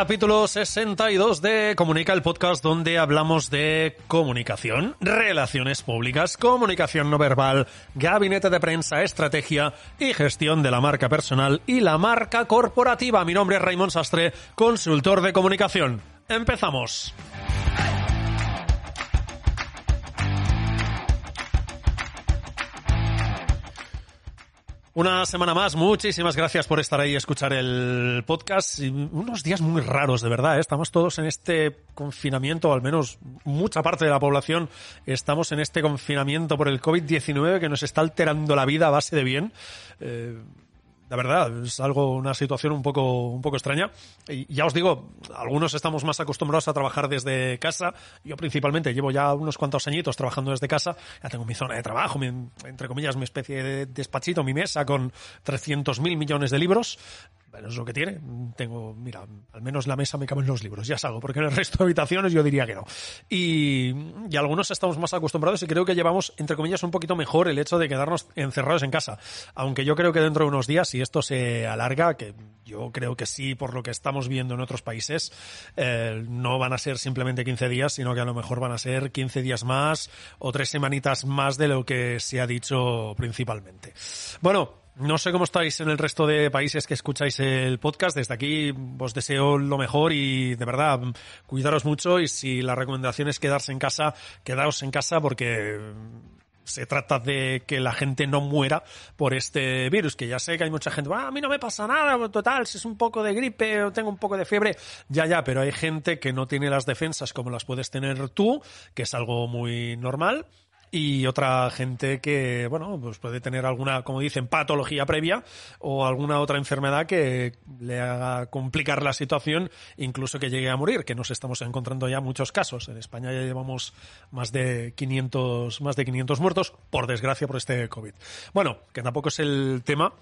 Capítulo 62 de Comunica, el podcast donde hablamos de comunicación, relaciones públicas, comunicación no verbal, gabinete de prensa, estrategia y gestión de la marca personal y la marca corporativa. Mi nombre es Raymond Sastre, consultor de comunicación. Empezamos. Una semana más, muchísimas gracias por estar ahí y escuchar el podcast. unos días muy raros, de verdad. ¿eh? Estamos todos en este confinamiento, al menos mucha parte de la población estamos en este confinamiento por el COVID-19 que nos está alterando la vida a base de bien. Eh, la verdad, es algo, una situación un poco, un poco extraña. Y ya os digo, algunos estamos más acostumbrados a trabajar desde casa. Yo principalmente llevo ya unos cuantos añitos trabajando desde casa. Ya tengo mi zona de trabajo, mi, entre comillas, mi especie de despachito, mi mesa con 300.000 millones de libros. Bueno, es lo que tiene. Tengo, mira, al menos la mesa me caben los libros, ya salgo, porque en el resto de habitaciones yo diría que no. Y, y algunos estamos más acostumbrados y creo que llevamos, entre comillas, un poquito mejor el hecho de quedarnos encerrados en casa. Aunque yo creo que dentro de unos días, si esto se alarga, que yo creo que sí, por lo que estamos viendo en otros países, eh, no van a ser simplemente 15 días, sino que a lo mejor van a ser 15 días más o tres semanitas más de lo que se ha dicho principalmente. Bueno, no sé cómo estáis en el resto de países que escucháis el podcast. Desde aquí os deseo lo mejor y de verdad cuidaros mucho. Y si la recomendación es quedarse en casa, quedaos en casa porque se trata de que la gente no muera por este virus, que ya sé que hay mucha gente, ah, a mí no me pasa nada, total, si es un poco de gripe o tengo un poco de fiebre, ya, ya, pero hay gente que no tiene las defensas como las puedes tener tú, que es algo muy normal, y otra gente que, bueno, pues puede tener alguna, como dicen, patología previa o alguna otra enfermedad que le haga complicar la situación, incluso que llegue a morir, que nos estamos encontrando ya muchos casos. En España ya llevamos más de 500, más de 500 muertos, por desgracia, por este COVID. Bueno, que tampoco es el tema,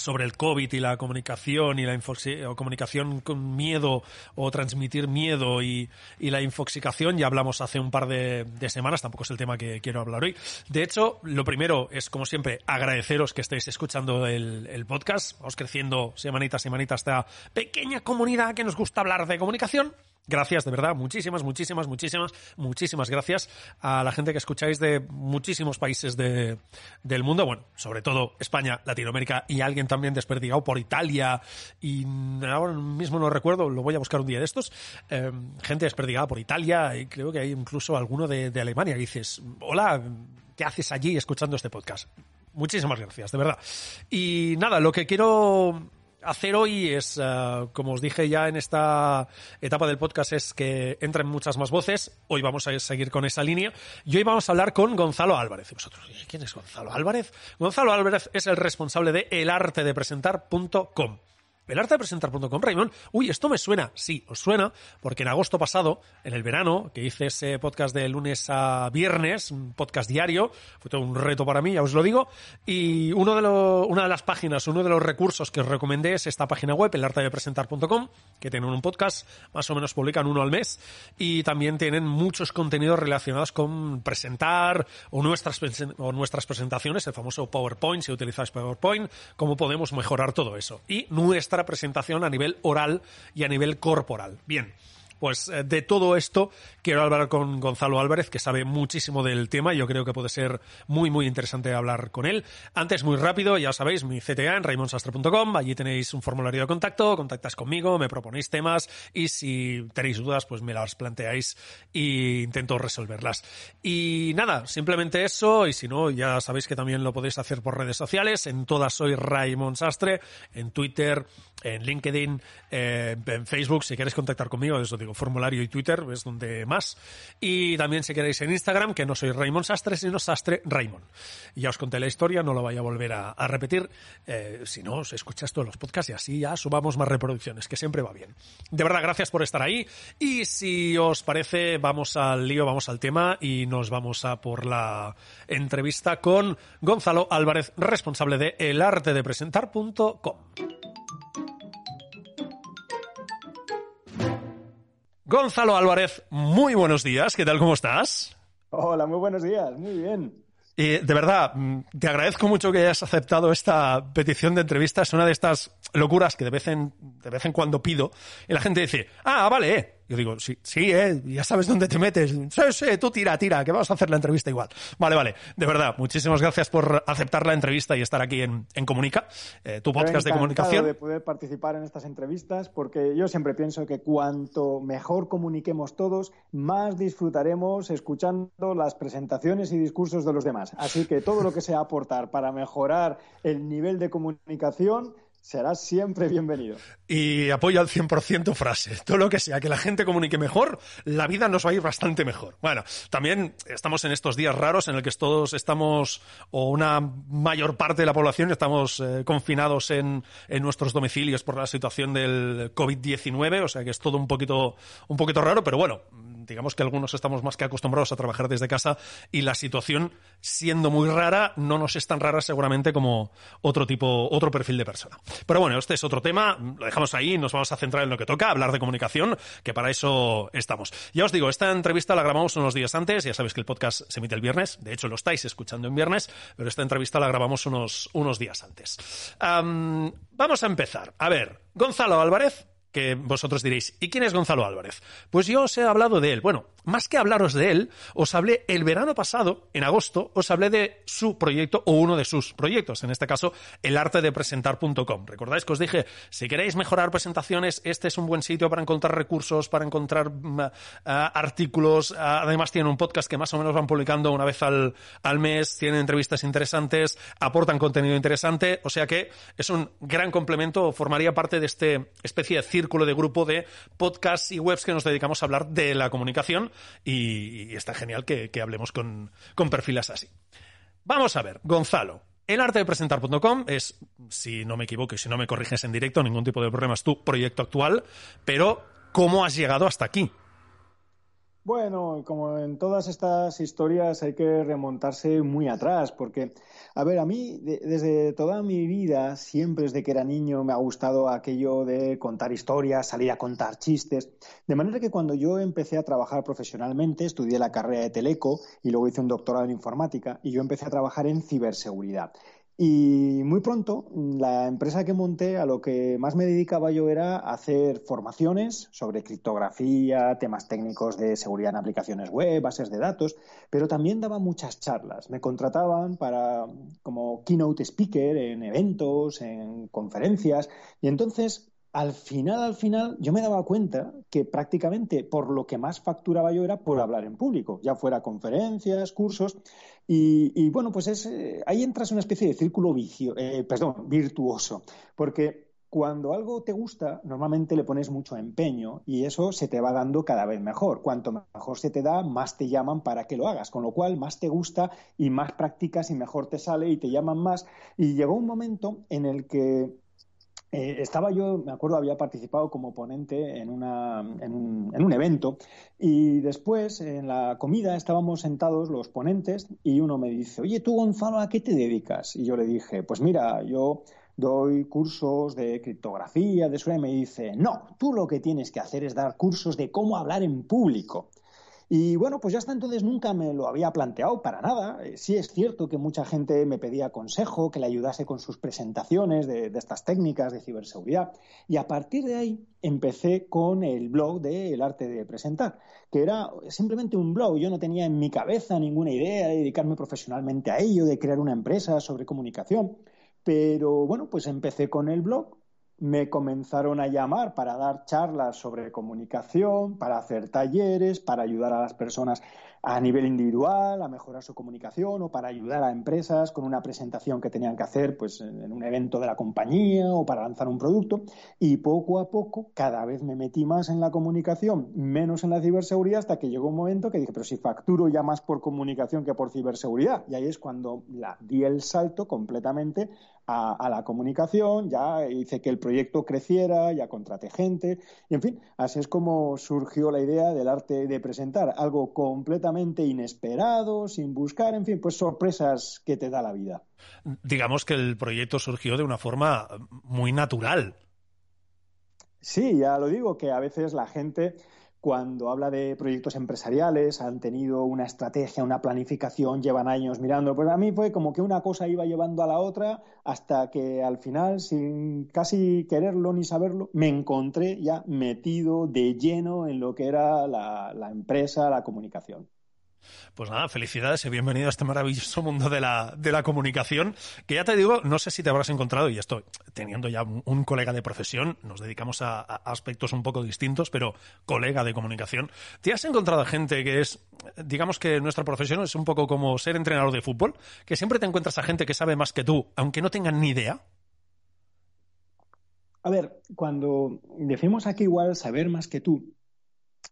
sobre el COVID y la comunicación y la o comunicación con miedo o transmitir miedo y, y, la infoxicación, ya hablamos hace un par de, semanas, tampoco es el tema que quiero hablar hoy. De hecho, lo primero es, como siempre, agradeceros que estéis escuchando el, el podcast. Vamos creciendo semanita a semanita esta pequeña comunidad que nos gusta hablar de comunicación Gracias, de verdad, muchísimas, muchísimas, muchísimas, muchísimas gracias a la gente que escucháis de muchísimos países de, del mundo, bueno, sobre todo España, Latinoamérica y alguien también desperdigado por Italia y ahora mismo no recuerdo, lo voy a buscar un día de estos, eh, gente desperdigada por Italia y creo que hay incluso alguno de, de Alemania y dices, hola, ¿qué haces allí escuchando este podcast? Muchísimas gracias, de verdad. Y nada, lo que quiero hacer hoy es, uh, como os dije ya en esta etapa del podcast, es que entren muchas más voces. Hoy vamos a seguir con esa línea. Y hoy vamos a hablar con Gonzalo Álvarez. ¿Y vosotros, ¿quién es Gonzalo Álvarez? Gonzalo Álvarez es el responsable de elartedepresentar.com. El arte de presentar.com, Raymond. Uy, esto me suena. Sí, os suena, porque en agosto pasado, en el verano, que hice ese podcast de lunes a viernes, un podcast diario, fue todo un reto para mí, ya os lo digo, y uno de lo, una de las páginas, uno de los recursos que os recomendé es esta página web, el arte de presentar.com, que tienen un podcast, más o menos publican uno al mes, y también tienen muchos contenidos relacionados con presentar o nuestras, o nuestras presentaciones, el famoso PowerPoint, si utilizáis PowerPoint, cómo podemos mejorar todo eso. Y nuestra presentación a nivel oral y a nivel corporal. Bien. Pues eh, de todo esto quiero hablar con Gonzalo Álvarez, que sabe muchísimo del tema. Yo creo que puede ser muy, muy interesante hablar con él. Antes, muy rápido, ya sabéis, mi CTA en raimonsastre.com. Allí tenéis un formulario de contacto, contactas conmigo, me proponéis temas y si tenéis dudas, pues me las planteáis e intento resolverlas. Y nada, simplemente eso. Y si no, ya sabéis que también lo podéis hacer por redes sociales. En todas soy Raymond Sastre, en Twitter, en LinkedIn, eh, en Facebook. Si queréis contactar conmigo, eso digo digo, formulario y Twitter es donde más. Y también si queréis en Instagram, que no soy Raymond Sastre, sino Sastre Raymond. Ya os conté la historia, no lo voy a volver a, repetir. Eh, si no, os escuchas todos los podcasts y así ya subamos más reproducciones, que siempre va bien. De verdad, gracias por estar ahí. Y si os parece, vamos al lío, vamos al tema y nos vamos a por la entrevista con Gonzalo Álvarez, responsable de elartedepresentar.com. Gonzalo Álvarez, muy buenos días, ¿qué tal? ¿Cómo estás? Hola, muy buenos días, muy bien. Y de verdad, mm, te agradezco mucho que hayas aceptado esta petición de entrevista. Es una de estas locuras que de vez en, de vez en cuando pido y la gente dice, ah, vale, eh, yo digo, sí, sí, eh, ya sabes dónde te metes. Sí, sí, tú tira, tira, que vamos a hacer la entrevista igual. Vale, vale. De verdad, muchísimas gracias por aceptar la entrevista y estar aquí en, en Comunica, eh, tu podcast de comunicación. de poder participar en estas entrevistas porque yo siempre pienso que cuanto mejor comuniquemos todos, más disfrutaremos escuchando las presentaciones y discursos de los demás. Así que todo lo que sea aportar para mejorar el nivel de comunicación serás siempre bienvenido. Y apoyo al 100% tu frase. Todo lo que sea que la gente comunique mejor, la vida nos va a ir bastante mejor. Bueno, también estamos en estos días raros en el que todos estamos, o una mayor parte de la población, estamos eh, confinados en, en, nuestros domicilios por la situación del COVID-19, o sea que es todo un poquito, un poquito raro, pero bueno, digamos que algunos estamos más que acostumbrados a trabajar desde casa y la situación, siendo muy rara, no nos es tan rara seguramente como otro tipo, otro perfil de persona. Pero bueno, este es otro tema, lo dejamos ahí, nos vamos a centrar en lo que toca, hablar de comunicación, que para eso estamos. Ya os digo, esta entrevista la grabamos unos días antes, ya sabéis que el podcast se emite el viernes, de hecho lo estáis escuchando en viernes, pero esta entrevista la grabamos unos, unos días antes. vamos a empezar. A ver, Gonzalo Álvarez que vosotros diréis, ¿y quién es Gonzalo Álvarez? Pues yo os he hablado de él. Bueno, más que hablaros de él, os hablé el verano pasado, en agosto, os hablé de su proyecto o uno de sus proyectos, en este caso, el arte de presentar.com. ¿Recordáis que os dije, si queréis mejorar presentaciones, este es un buen sitio para encontrar recursos, para encontrar mm, ah, artículos? Ah, además, tienen un podcast que más o menos van publicando una vez al, al mes, tienen entrevistas interesantes, aportan contenido interesante, o sea que es un gran complemento, formaría parte de este especie de círculo de grupo de podcasts y webs que nos dedicamos a hablar de la comunicación y, está genial que, hablemos con, perfiles así. Vamos a ver, Gonzalo. El arte de presentar.com es, si no me equivoco y si no me corriges en directo, ningún tipo de problema, es tu proyecto actual, pero ¿cómo has llegado hasta aquí? Bueno, como en todas estas historias hay que remontarse muy atrás, porque, a ver, a mí desde toda mi vida, siempre desde que era niño, me ha gustado aquello de contar historias, salir a contar chistes, de manera que cuando yo empecé a trabajar profesionalmente, estudié la carrera de Teleco y luego hice un doctorado en informática y yo empecé a trabajar en ciberseguridad. Y muy pronto, la empresa que monté, a lo que más me dedicaba yo era hacer formaciones sobre criptografía, temas técnicos de seguridad en aplicaciones web, bases de datos, pero también daba muchas charlas. Me contrataban para como keynote speaker en eventos, en conferencias, y entonces al final, al final, yo me daba cuenta que prácticamente por lo que más facturaba yo era por hablar en público, ya fuera conferencias, cursos, y, bueno, pues es, eh, ahí entras en una especie de círculo vicio, eh, perdón, virtuoso, porque cuando algo te gusta, normalmente le pones mucho empeño y eso se te va dando cada vez mejor. Cuanto mejor se te da, más te llaman para que lo hagas, con lo cual más te gusta y más practicas y mejor te sale y te llaman más. Y llegó un momento en el que eh, estaba yo, me acuerdo, había participado como ponente en, una, en, un, en, un, evento y después en la comida estábamos sentados los ponentes y uno me dice, oye, tú Gonzalo, ¿a qué te dedicas? Y yo le dije, pues mira, yo doy cursos de criptografía, de eso, y me dice, no, tú lo que tienes que hacer es dar cursos de cómo hablar en público. Y bueno, pues ya hasta entonces nunca me lo había planteado para nada. Eh, sí es cierto que mucha gente me pedía consejo, que le ayudase con sus presentaciones de, estas técnicas de ciberseguridad. Y a partir de ahí empecé con el blog de El arte de presentar, que era simplemente un blog. Yo no tenía en mi cabeza ninguna idea de dedicarme profesionalmente a ello, de crear una empresa sobre comunicación. Pero bueno, pues empecé con el blog, me comenzaron a llamar para dar charlas sobre comunicación, para hacer talleres, para ayudar a las personas a nivel individual, a mejorar su comunicación o para ayudar a empresas con una presentación que tenían que hacer pues, en un evento de la compañía o para lanzar un producto. Y poco a poco cada vez me metí más en la comunicación, menos en la ciberseguridad, hasta que llegó un momento que dije, pero si facturo ya más por comunicación que por ciberseguridad. Y ahí es cuando la, di el salto completamente a, la comunicación, ya hice que el proyecto creciera, ya contraté gente, y en fin, así es como surgió la idea del arte de presentar, algo completamente inesperado, sin buscar, en fin, pues sorpresas que te da la vida. Digamos que el proyecto surgió de una forma muy natural. Sí, ya lo digo, que a veces la gente cuando habla de proyectos empresariales, han tenido una estrategia, una planificación, llevan años mirando. Pues a mí fue como que una cosa iba llevando a la otra hasta que al final, sin casi quererlo ni saberlo, me encontré ya metido de lleno en lo que era la, la empresa, la comunicación. Pues nada, felicidades y bienvenido a este maravilloso mundo de la, de la comunicación, que ya te digo, no sé si te habrás encontrado, y esto, teniendo ya un, colega de profesión, nos dedicamos a, aspectos un poco distintos, pero colega de comunicación, ¿te has encontrado gente que es, digamos que nuestra profesión es un poco como ser entrenador de fútbol, que siempre te encuentras a gente que sabe más que tú, aunque no tengan ni idea? A ver, cuando decimos aquí igual saber más que tú,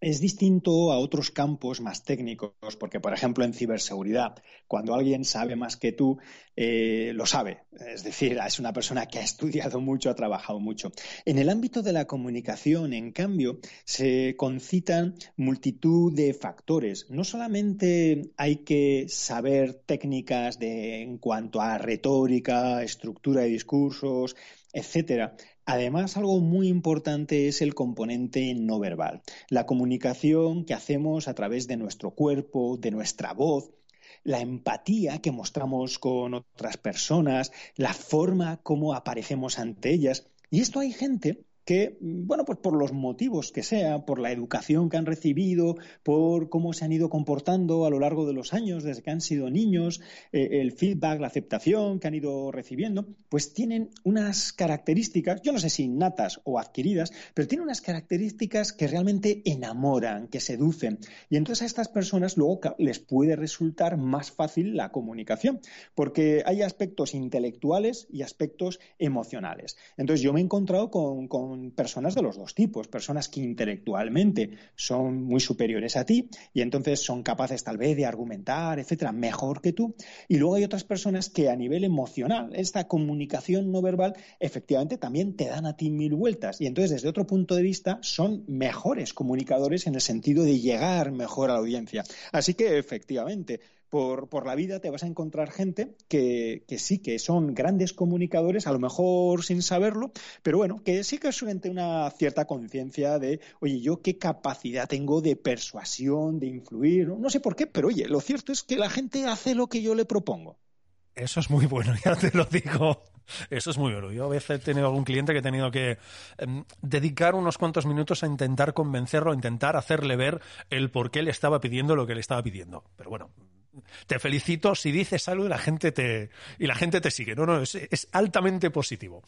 es distinto a otros campos más técnicos, porque, por ejemplo, en ciberseguridad, cuando alguien sabe más que tú, eh, lo sabe. Es decir, es una persona que ha estudiado mucho, ha trabajado mucho. En el ámbito de la comunicación, en cambio, se concitan multitud de factores. No solamente hay que saber técnicas de, en cuanto a retórica, estructura de discursos, etcétera, Además, algo muy importante es el componente no verbal, la comunicación que hacemos a través de nuestro cuerpo, de nuestra voz, la empatía que mostramos con otras personas, la forma como aparecemos ante ellas. Y esto hay gente que, bueno, pues por los motivos que sea, por la educación que han recibido, por cómo se han ido comportando a lo largo de los años, desde que han sido niños, eh, el feedback, la aceptación que han ido recibiendo, pues tienen unas características, yo no sé si innatas o adquiridas, pero tienen unas características que realmente enamoran, que seducen. Y entonces a estas personas luego les puede resultar más fácil la comunicación, porque hay aspectos intelectuales y aspectos emocionales. Entonces yo me he encontrado con personas de los dos tipos, personas que intelectualmente son muy superiores a ti y entonces son capaces tal vez de argumentar, etcétera, mejor que tú. Y luego hay otras personas que a nivel emocional, esta comunicación no verbal, efectivamente también te dan a ti mil vueltas. Y entonces desde otro punto de vista son mejores comunicadores en el sentido de llegar mejor a la audiencia. Así que efectivamente, por, por, la vida te vas a encontrar gente que, que, sí que son grandes comunicadores, a lo mejor sin saberlo, pero bueno, que sí que suelen tener una cierta conciencia de, oye, yo qué capacidad tengo de persuasión, de influir, ¿no? sé por qué, pero oye, lo cierto es que la gente hace lo que yo le propongo. Eso es muy bueno, ya te lo digo. Eso es muy bueno. Yo a veces he tenido algún cliente que he tenido que em, dedicar unos cuantos minutos a intentar convencerlo, a intentar hacerle ver el por qué le estaba pidiendo lo que le estaba pidiendo. Pero bueno, te felicito si dices algo y la gente te, y la gente te sigue. No, no, es, es altamente positivo.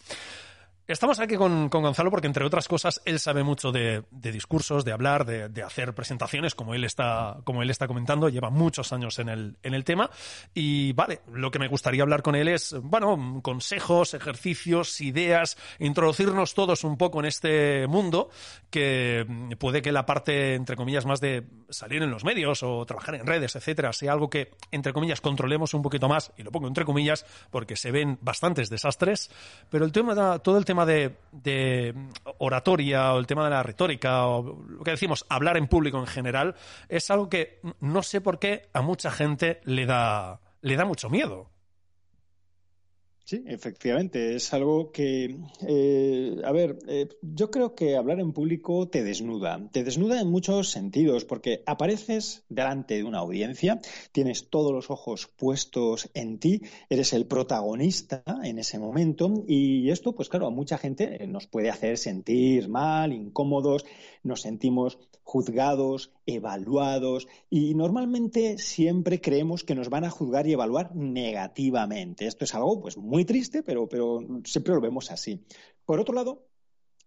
Estamos aquí con, Gonzalo porque, entre otras cosas, él sabe mucho de, discursos, de hablar, de, hacer presentaciones, como él está, como él está comentando, lleva muchos años en el, en el tema. Y vale, lo que me gustaría hablar con él es, bueno, consejos, ejercicios, ideas, introducirnos todos un poco en este mundo que puede que la parte, entre comillas, más de salir en los medios o trabajar en redes, etcétera, sea algo que, entre comillas, controlemos un poquito más, y lo pongo entre comillas, porque se ven bastantes desastres, pero el tema, todo el tema de, oratoria o el tema de la retórica o lo que decimos, hablar en público en general, es algo que no sé por qué a mucha gente le da, le da mucho miedo. Sí, efectivamente, es algo que, eh, a ver, eh, yo creo que hablar en público te desnuda, te desnuda en muchos sentidos, porque apareces delante de una audiencia, tienes todos los ojos puestos en ti, eres el protagonista en ese momento, y esto, pues claro, a mucha gente nos puede hacer sentir mal, incómodos, nos sentimos juzgados, evaluados, y normalmente siempre creemos que nos van a juzgar y evaluar negativamente. Esto es algo, pues, muy triste, pero, pero siempre lo vemos así. Por otro lado,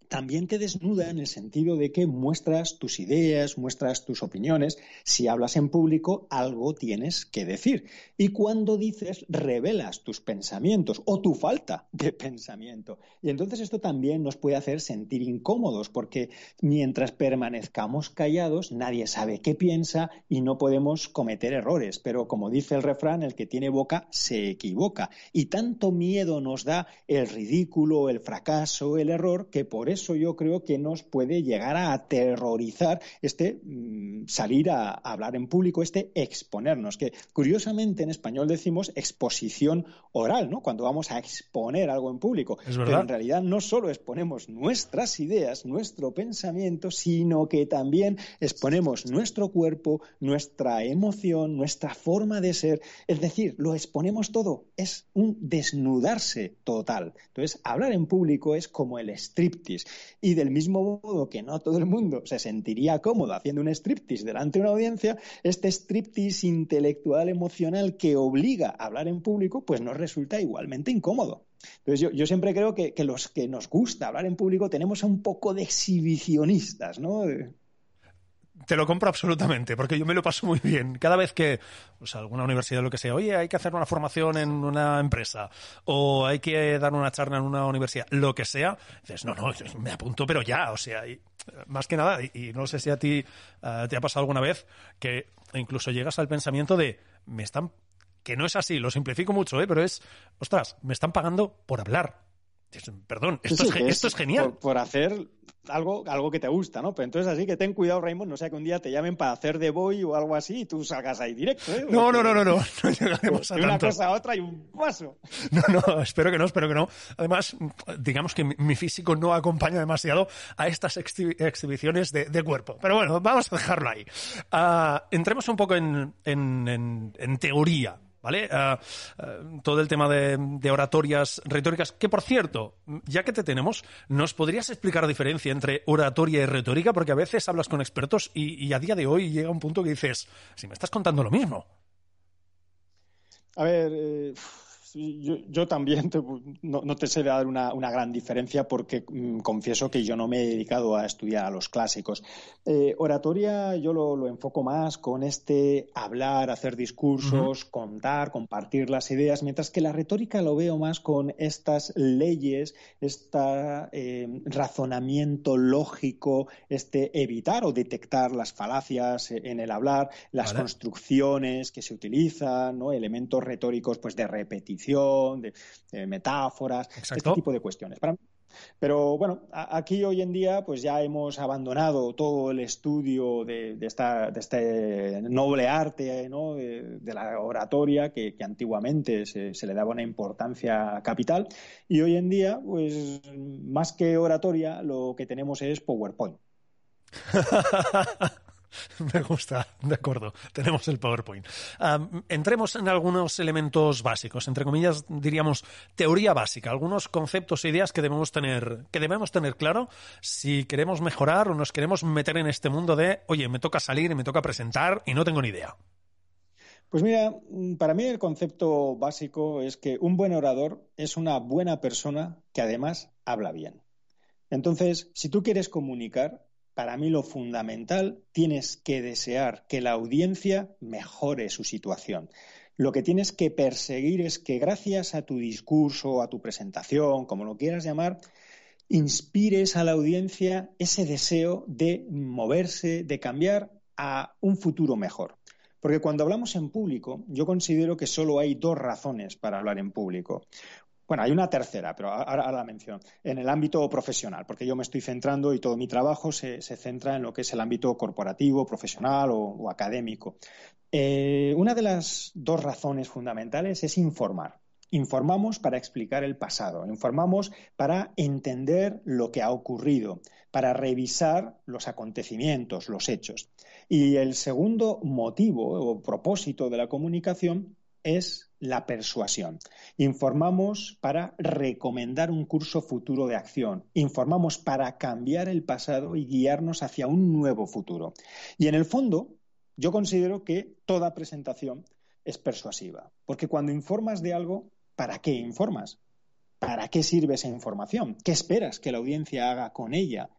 también te desnuda en el sentido de que muestras tus ideas, muestras tus opiniones. Si hablas en público, algo tienes que decir. Y cuando dices, revelas tus pensamientos o tu falta de pensamiento. Y entonces esto también nos puede hacer sentir incómodos, porque mientras permanezcamos callados, nadie sabe qué piensa y no podemos cometer errores. Pero como dice el refrán, el que tiene boca se equivoca. Y tanto miedo nos da el ridículo, el fracaso, el error, que por eso eso yo creo que nos puede llegar a aterrorizar este mm, salir a, hablar en público, este exponernos, que curiosamente en español decimos exposición oral, ¿no? Cuando vamos a exponer algo en público. Pero en realidad no solo exponemos nuestras ideas, nuestro pensamiento, sino que también exponemos nuestro cuerpo, nuestra emoción, nuestra forma de ser. Es decir, lo exponemos todo. Es un desnudarse total. Entonces, hablar en público es como el striptease. Y del mismo modo que no todo el mundo se sentiría cómodo haciendo un striptease delante de una audiencia, este striptease intelectual emocional que obliga a hablar en público, pues nos resulta igualmente incómodo. Entonces yo, siempre creo que, que, los que nos gusta hablar en público tenemos un poco de exhibicionistas, ¿no? Te lo compro absolutamente, porque yo me lo paso muy bien. Cada vez que pues, alguna universidad o lo que sea, oye, hay que hacer una formación en una empresa, o hay que dar una charla en una universidad, lo que sea, dices, no, no, me apunto, pero ya, o sea, más que nada, y, no sé si a ti eh, te ha pasado alguna vez, que incluso llegas al pensamiento de, me están, que no es así, lo simplifico mucho, ¿eh? pero es, ostras, me están pagando por hablar. Perdón, esto, es, genial. Por, hacer algo, algo que te gusta, ¿no? Pero entonces así que ten cuidado, Raymond, no sea que un día te llamen para hacer de boy o algo así y tú salgas ahí directo, ¿eh? No, no, no, no, no, no llegaremos a una cosa a otra y un paso. No, no, espero que no, espero que no. Además, digamos que mi físico no acompaña demasiado a estas exhibiciones de, cuerpo. Pero bueno, vamos a dejarlo ahí. Ah, entremos un poco en, en, en teoría ¿vale? Ah, ah, todo el tema de, oratorias retóricas, que por cierto, ya que te tenemos, ¿nos podrías explicar la diferencia entre oratoria y retórica? Porque a veces hablas con expertos y, a día de hoy llega un punto que dices, si me estás contando lo mismo. A ver, eh, yo, también no, te sé dar una, gran diferencia porque mm, confieso que yo no me he dedicado a estudiar a los clásicos. Eh, oratoria yo lo, enfoco más con este hablar, hacer discursos, contar, compartir las ideas, mientras que la retórica lo veo más con estas leyes, este razonamiento lógico, este evitar o detectar las falacias en el hablar, las construcciones que se utilizan, ¿no? elementos retóricos pues de repetición de, metáforas, este tipo de cuestiones. pero bueno, aquí hoy en día pues ya hemos abandonado todo el estudio de, esta, de este noble arte ¿no? de, la oratoria que, antiguamente se, se, le daba una importancia capital y hoy en día pues más que oratoria lo que tenemos es PowerPoint. Me gusta, de acuerdo. Tenemos el PowerPoint. entremos en algunos elementos básicos, entre comillas, diríamos teoría básica, algunos conceptos e ideas que debemos tener, que debemos tener claro si queremos mejorar o nos queremos meter en este mundo de, oye, me toca salir y me toca presentar y no tengo ni idea. Pues mira, para mí el concepto básico es que un buen orador es una buena persona que además habla bien. Entonces, si tú quieres comunicar, para mí lo fundamental, tienes que desear que la audiencia mejore su situación. Lo que tienes que perseguir es que gracias a tu discurso, a tu presentación, como lo quieras llamar, inspires a la audiencia ese deseo de moverse, de cambiar a un futuro mejor. Porque cuando hablamos en público, yo considero que solo hay dos razones para hablar en público. Bueno, hay una tercera, pero ahora, la menciono. En el ámbito profesional, porque yo me estoy centrando y todo mi trabajo se, centra en lo que es el ámbito corporativo, profesional o, académico. Eh, una de las dos razones fundamentales es informar. Informamos para explicar el pasado, informamos para entender lo que ha ocurrido, para revisar los acontecimientos, los hechos. Y el segundo motivo o propósito de la comunicación es la persuasión. Informamos para recomendar un curso futuro de acción. Informamos para cambiar el pasado y guiarnos hacia un nuevo futuro. Y en el fondo, yo considero que toda presentación es persuasiva. Porque cuando informas de algo, ¿para qué informas? ¿Para qué sirve esa información? ¿Qué esperas que la audiencia haga con ella?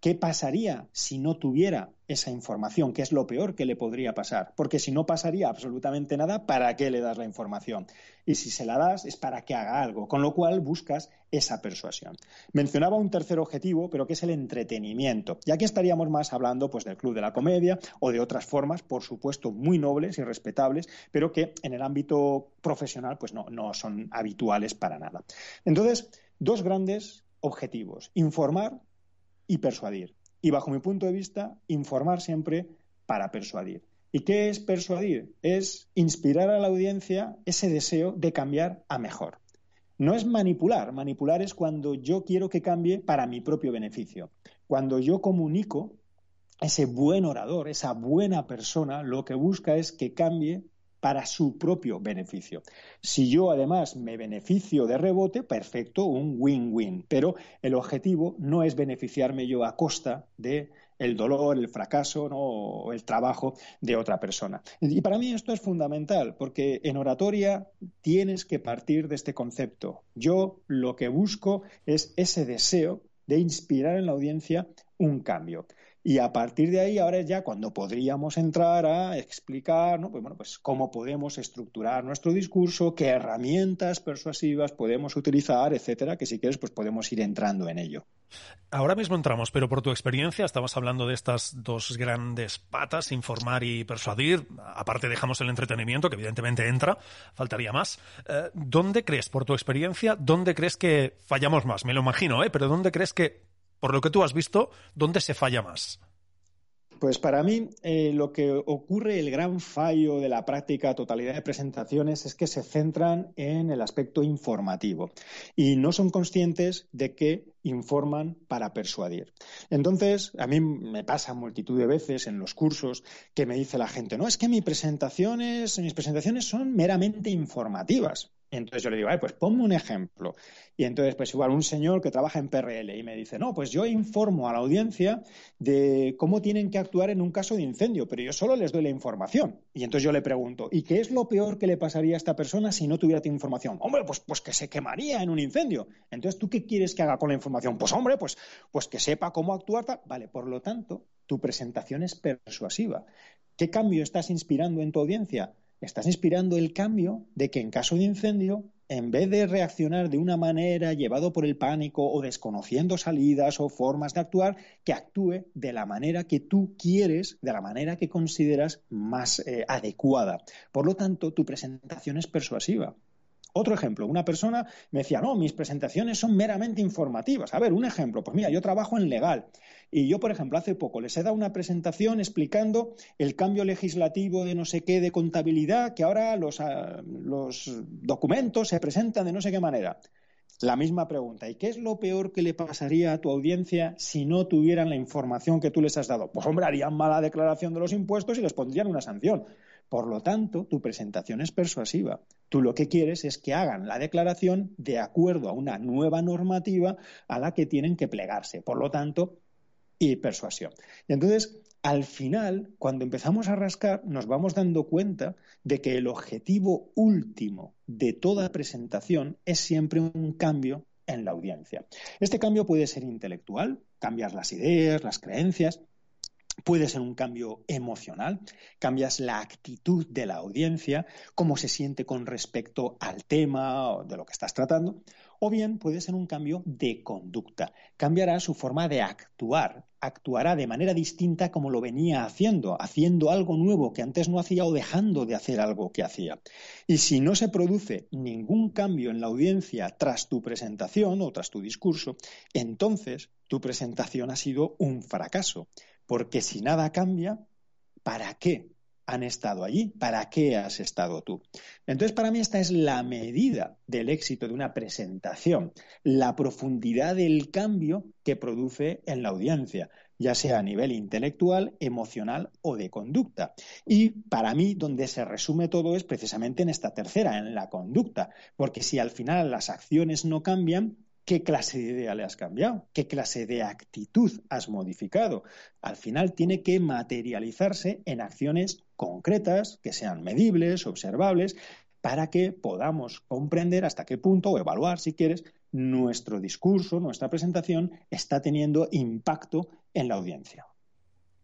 ¿Qué pasaría si no tuviera esa información? ¿Qué es lo peor que le podría pasar? Porque si no pasaría absolutamente nada, ¿para qué le das la información? Y si se la das es para que haga algo, con lo cual buscas esa persuasión. Mencionaba un tercer objetivo, pero que es el entretenimiento. Y aquí estaríamos más hablando pues, del club de la comedia o de otras formas, por supuesto, muy nobles y respetables, pero que en el ámbito profesional pues, no, no son habituales para nada. Entonces, dos grandes objetivos. Informar y persuadir. Y bajo mi punto de vista, informar siempre para persuadir. ¿Y qué es persuadir? Es inspirar a la audiencia ese deseo de cambiar a mejor. No es manipular. Manipular es cuando yo quiero que cambie para mi propio beneficio. Cuando yo comunico, ese buen orador, esa buena persona, lo que busca es que cambie para su propio beneficio. Si yo además me beneficio de rebote, perfecto, un win-win. Pero el objetivo no es beneficiarme yo a costa de el dolor, el fracaso o el trabajo de otra persona. Y para mí esto es fundamental, porque en oratoria tienes que partir de este concepto. Yo lo que busco es ese deseo de inspirar en la audiencia un cambio. Y a partir de ahí, ahora es ya cuando podríamos entrar a explicar, ¿no? pues, bueno, pues cómo podemos estructurar nuestro discurso, qué herramientas persuasivas podemos utilizar, etcétera, que si quieres, pues podemos ir entrando en ello. Ahora mismo entramos, pero por tu experiencia, estabas hablando de estas dos grandes patas, informar y persuadir. Aparte dejamos el entretenimiento, que evidentemente entra, faltaría más. Eh, ¿Dónde crees, por tu experiencia, dónde crees que fallamos más? Me lo imagino, ¿eh? Pero ¿dónde crees que por lo que tú has visto, ¿dónde se falla más? Pues para mí eh, lo que ocurre, el gran fallo de la práctica totalidad de presentaciones es que se centran en el aspecto informativo y no son conscientes de que informan para persuadir. Entonces, a mí me pasa multitud de veces en los cursos que me dice la gente, no, es que mis presentaciones, mis presentaciones son meramente informativas. Entonces yo le digo, pues ponme un ejemplo. Y entonces, pues igual un señor que trabaja en PRL y me dice, no, pues yo informo a la audiencia de cómo tienen que actuar en un caso de incendio, pero yo solo les doy la información. Y entonces yo le pregunto, ¿y qué es lo peor que le pasaría a esta persona si no tuviera tu información? Hombre, pues, pues que se quemaría en un incendio. Entonces, ¿tú qué quieres que haga con la información? Pues hombre, pues, pues que sepa cómo actuar. Vale, por lo tanto, tu presentación es persuasiva. ¿Qué cambio estás inspirando en tu audiencia? Estás inspirando el cambio de que en caso de incendio, en vez de reaccionar de una manera llevado por el pánico o desconociendo salidas o formas de actuar, que actúe de la manera que tú quieres, de la manera que consideras más eh, adecuada. Por lo tanto, tu presentación es persuasiva. Otro ejemplo, una persona me decía, no, mis presentaciones son meramente informativas. A ver, un ejemplo, pues mira, yo trabajo en legal y yo, por ejemplo, hace poco les he dado una presentación explicando el cambio legislativo de no sé qué de contabilidad, que ahora los, ah, documentos se presentan de no sé qué manera. La misma pregunta, ¿y qué es lo peor que le pasaría a tu audiencia si no tuvieran la información que tú les has dado? Pues hombre, harían mala declaración de los impuestos y les pondrían una sanción. Por lo tanto, tu presentación es persuasiva. Tú lo que quieres es que hagan la declaración de acuerdo a una nueva normativa a la que tienen que plegarse. Por lo tanto, y persuasión. Y entonces, al final, cuando empezamos a rascar, nos vamos dando cuenta de que el objetivo último de toda presentación es siempre un cambio en la audiencia. Este cambio puede ser intelectual, cambiar las ideas, las creencias, Puede ser un cambio emocional, cambias la actitud de la audiencia, cómo se siente con respecto al tema de lo que estás tratando, o bien puede ser un cambio de conducta, cambiará su forma de actuar, actuará de manera distinta como lo venía haciendo, haciendo algo nuevo que antes no hacía o dejando de hacer algo que hacía. Y si no se produce ningún cambio en la audiencia tras tu presentación o tras tu discurso, entonces tu presentación ha sido un fracaso porque si nada cambia, ¿para qué han estado allí? ¿Para qué has estado tú? Entonces, para mí esta es la medida del éxito de una presentación, la profundidad del cambio que produce en la audiencia, ya sea a nivel intelectual, emocional o de conducta. Y para mí, donde se resume todo es precisamente en esta tercera, en la conducta, porque si al final las acciones no cambian, ¿Qué clase de idea le has cambiado? ¿Qué clase de actitud has modificado? Al final tiene que materializarse en acciones concretas, que sean medibles, observables, para que podamos comprender hasta qué punto o evaluar, si quieres, nuestro discurso, nuestra presentación está teniendo impacto en la audiencia.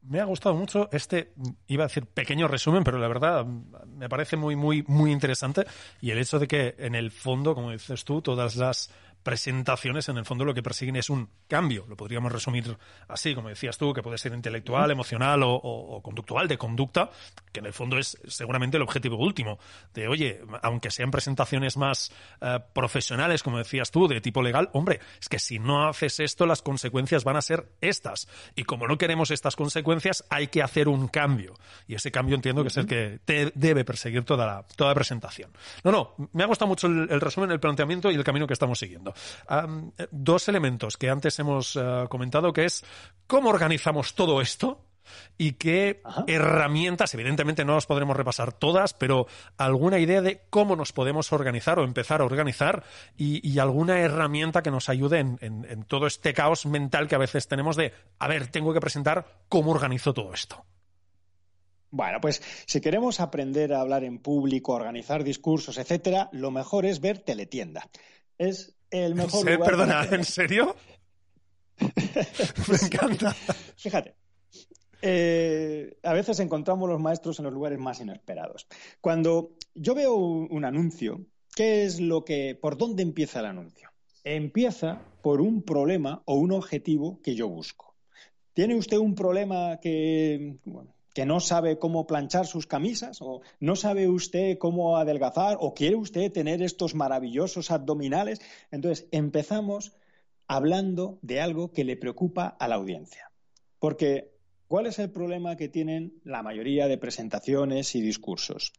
Me ha gustado mucho este, iba a decir pequeño resumen, pero la verdad me parece muy, muy, muy interesante. Y el hecho de que, en el fondo, como dices tú, todas las presentaciones en el fondo lo que persiguen es un cambio. Lo podríamos resumir así, como decías tú, que puede ser intelectual, emocional o, conductual, de conducta, que en el fondo es seguramente el objetivo último. De, oye, aunque sean presentaciones más eh, profesionales, como decías tú, de tipo legal, hombre, es que si no haces esto, las consecuencias van a ser estas. Y como no queremos estas consecuencias, hay que hacer un cambio. Y ese cambio entiendo que es el que te debe perseguir toda la, toda la presentación. No, no, me ha gustado mucho el resumen, el planteamiento y el camino que estamos siguiendo dos elementos que antes hemos eh, comentado, que es cómo organizamos todo esto y qué herramientas, evidentemente no las podremos repasar todas, pero alguna idea de cómo nos podemos organizar o empezar a organizar y, alguna herramienta que nos ayude en, en, todo este caos mental que a veces tenemos de, a ver, tengo que presentar cómo organizo todo esto. Bueno, pues si queremos aprender a hablar en público, organizar discursos, etcétera, lo mejor es ver teletienda. Es el mejor lugar. Perdona, ¿en serio? Me encanta. Fíjate. Eh, a veces encontramos los maestros en los lugares más inesperados. Cuando yo veo un, anuncio, ¿qué es lo que, por dónde empieza el anuncio? Empieza por un problema o un objetivo que yo busco. ¿Tiene usted un problema que, que no sabe cómo planchar sus camisas o no sabe usted cómo adelgazar o quiere usted tener estos maravillosos abdominales. Entonces, empezamos hablando de algo que le preocupa a la audiencia. Porque, ¿cuál es el problema que tienen la mayoría de presentaciones y discursos?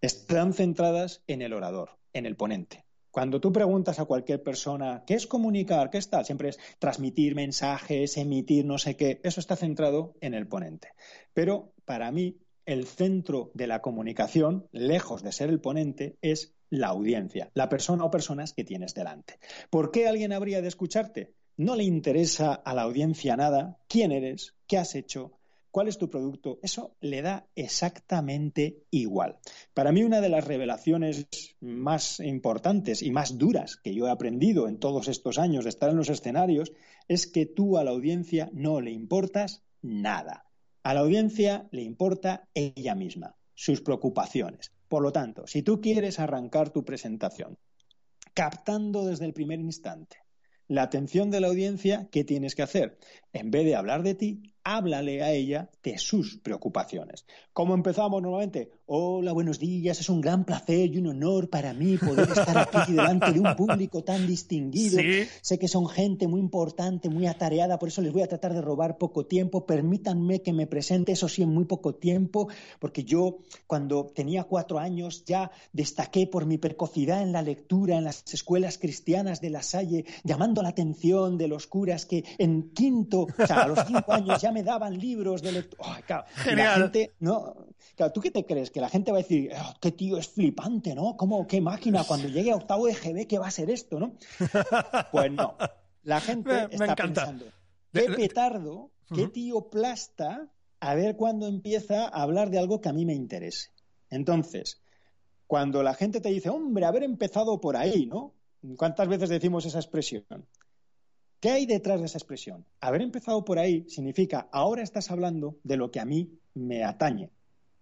Están centradas en el orador, en el ponente. Cuando tú preguntas a cualquier persona, ¿qué es comunicar? ¿Qué es tal? Siempre es transmitir mensajes, emitir no sé qué. Eso está centrado en el ponente. Pero para mí, el centro de la comunicación, lejos de ser el ponente, es la audiencia, la persona o personas que tienes delante. ¿Por qué alguien habría de escucharte? No le interesa a la audiencia nada quién eres, qué has hecho, cuál es tu producto, eso le da exactamente igual. Para mí una de las revelaciones más importantes y más duras que yo he aprendido en todos estos años de estar en los escenarios es que tú a la audiencia no le importas nada. A la audiencia le importa ella misma, sus preocupaciones. Por lo tanto, si tú quieres arrancar tu presentación captando desde el primer instante la atención de la audiencia, ¿qué tienes que hacer? En vez de hablar de ti, háblale a ella de sus preocupaciones. ¿Cómo empezamos normalmente? Hola, buenos días, es un gran placer y un honor para mí poder estar aquí delante de un público tan distinguido. Sé que son gente muy importante, muy atareada, por eso les voy a tratar de robar poco tiempo. Permítanme que me presente, eso sí, en muy poco tiempo, porque yo cuando tenía cuatro años ya destaqué por mi precocidad en la lectura en las escuelas cristianas de La Salle, llamando la atención de los curas que en quinto, o sea, a los cinco años ya me daban libros de lectura. La gente, ¿no? ¿tú qué te crees? Que la gente va a decir, oh, qué tío es flipante, ¿no? ¿Cómo, qué máquina? Cuando llegue a octavo de GB, ¿qué va a ser esto, no? Pues no. La gente está pensando, qué petardo, qué tío plasta, a ver cuándo empieza a hablar de algo que a mí me interese. Entonces, cuando la gente te dice, hombre, haber empezado por ahí, ¿no? ¿Cuántas veces decimos esa expresión? ¿Qué hay detrás de esa expresión? Haber empezado por ahí significa ahora estás hablando de lo que a mí me atañe.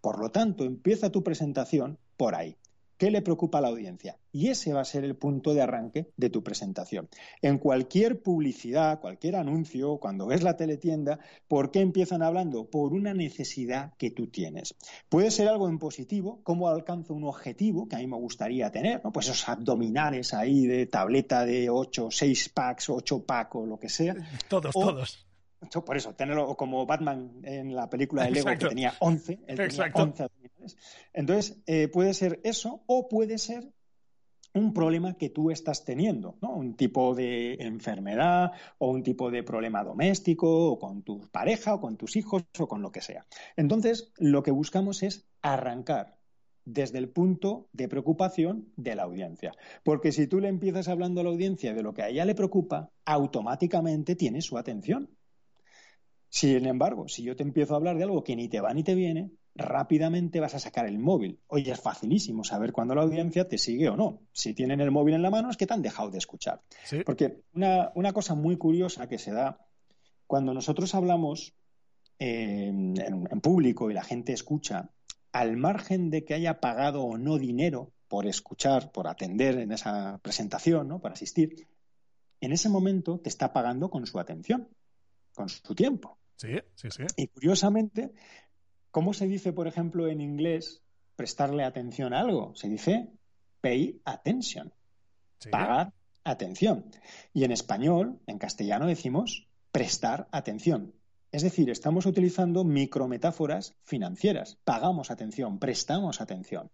Por lo tanto, empieza tu presentación por ahí. ¿Qué le preocupa a la audiencia? Y ese va a ser el punto de arranque de tu presentación. En cualquier publicidad, cualquier anuncio, cuando ves la teletienda, ¿por qué empiezan hablando? Por una necesidad que tú tienes. Puede ser algo en positivo, cómo alcanzo un objetivo que a mí me gustaría tener, ¿no? Pues esos abdominales ahí de tableta de 8, 6 packs, 8 packs o lo que sea. Todos, todos por eso, tenerlo como Batman en la película de Lego que tenía 11, él tenía 11 Entonces, eh, puede ser eso o puede ser un problema que tú estás teniendo, ¿no? Un tipo de enfermedad o un tipo de problema doméstico o con tu pareja o con tus hijos o con lo que sea. Entonces, lo que buscamos es arrancar desde el punto de preocupación de la audiencia. Porque si tú le empiezas hablando a la audiencia de lo que a ella le preocupa, automáticamente tiene su atención. Sin embargo, si yo te empiezo a hablar de algo que ni te va ni te viene, rápidamente vas a sacar el móvil. Oye, es facilísimo saber cuándo la audiencia te sigue o no. Si tienen el móvil en la mano es que te han dejado de escuchar. Porque una, cosa muy curiosa que se da cuando nosotros hablamos eh, en, público y la gente escucha, al margen de que haya pagado o no dinero por escuchar, por atender en esa presentación, ¿no? por asistir, en ese momento te está pagando con su atención, con su tiempo. Sí, sí, sí. Y curiosamente, ¿cómo se dice, por ejemplo, en inglés prestarle atención a algo? Se dice pay attention, pagar atención. Y en español, en castellano, decimos prestar atención. Es decir, estamos utilizando micrometáforas financieras. Pagamos atención, prestamos atención.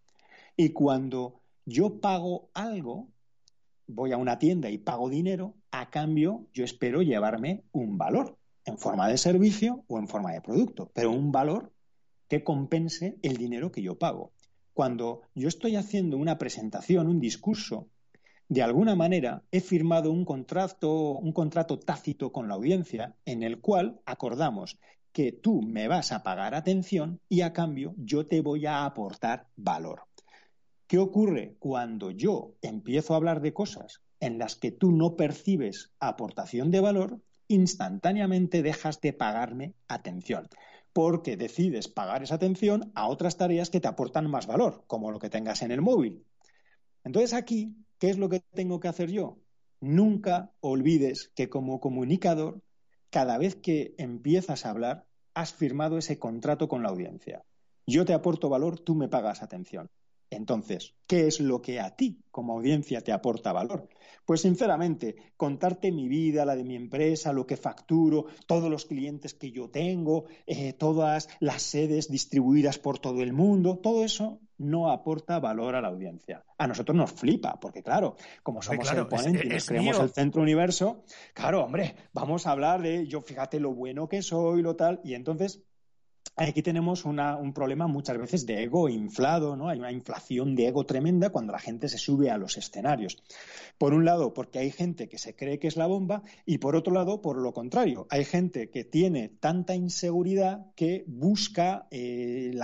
Y cuando yo pago algo, voy a una tienda y pago dinero, a cambio yo espero llevarme un valor en forma de servicio o en forma de producto, pero un valor que compense el dinero que yo pago. Cuando yo estoy haciendo una presentación, un discurso, de alguna manera he firmado un contrato, un contrato tácito con la audiencia en el cual acordamos que tú me vas a pagar atención y a cambio yo te voy a aportar valor. ¿Qué ocurre cuando yo empiezo a hablar de cosas en las que tú no percibes aportación de valor? Instantáneamente dejas de pagarme atención, porque decides pagar esa atención a otras tareas que te aportan más valor, como lo que tengas en el móvil. Entonces aquí, ¿qué es lo que tengo que hacer yo? Nunca olvides que como comunicador, cada vez que empiezas a hablar, has firmado ese contrato con la audiencia. Yo te aporto valor, tú me pagas atención. Entonces, ¿qué es lo que a ti como audiencia te aporta valor? Pues sinceramente, contarte mi vida, la de mi empresa, lo que facturo, todos los clientes que yo tengo, eh, todas las sedes distribuidas por todo el mundo, todo eso no aporta valor a la audiencia. A nosotros nos flipa, porque claro, como somos el ponente y nos creemos el centro universo, claro, hombre, vamos a hablar de yo fíjate lo bueno que soy, lo tal, y entonces Aquí tenemos un problema muchas veces de ego inflado, ¿no? Hay una inflación de ego tremenda cuando la gente se sube a los escenarios. Por un lado, porque hay gente que se cree que es la bomba y por otro lado, por lo contrario, hay gente que tiene tanta inseguridad que busca eh,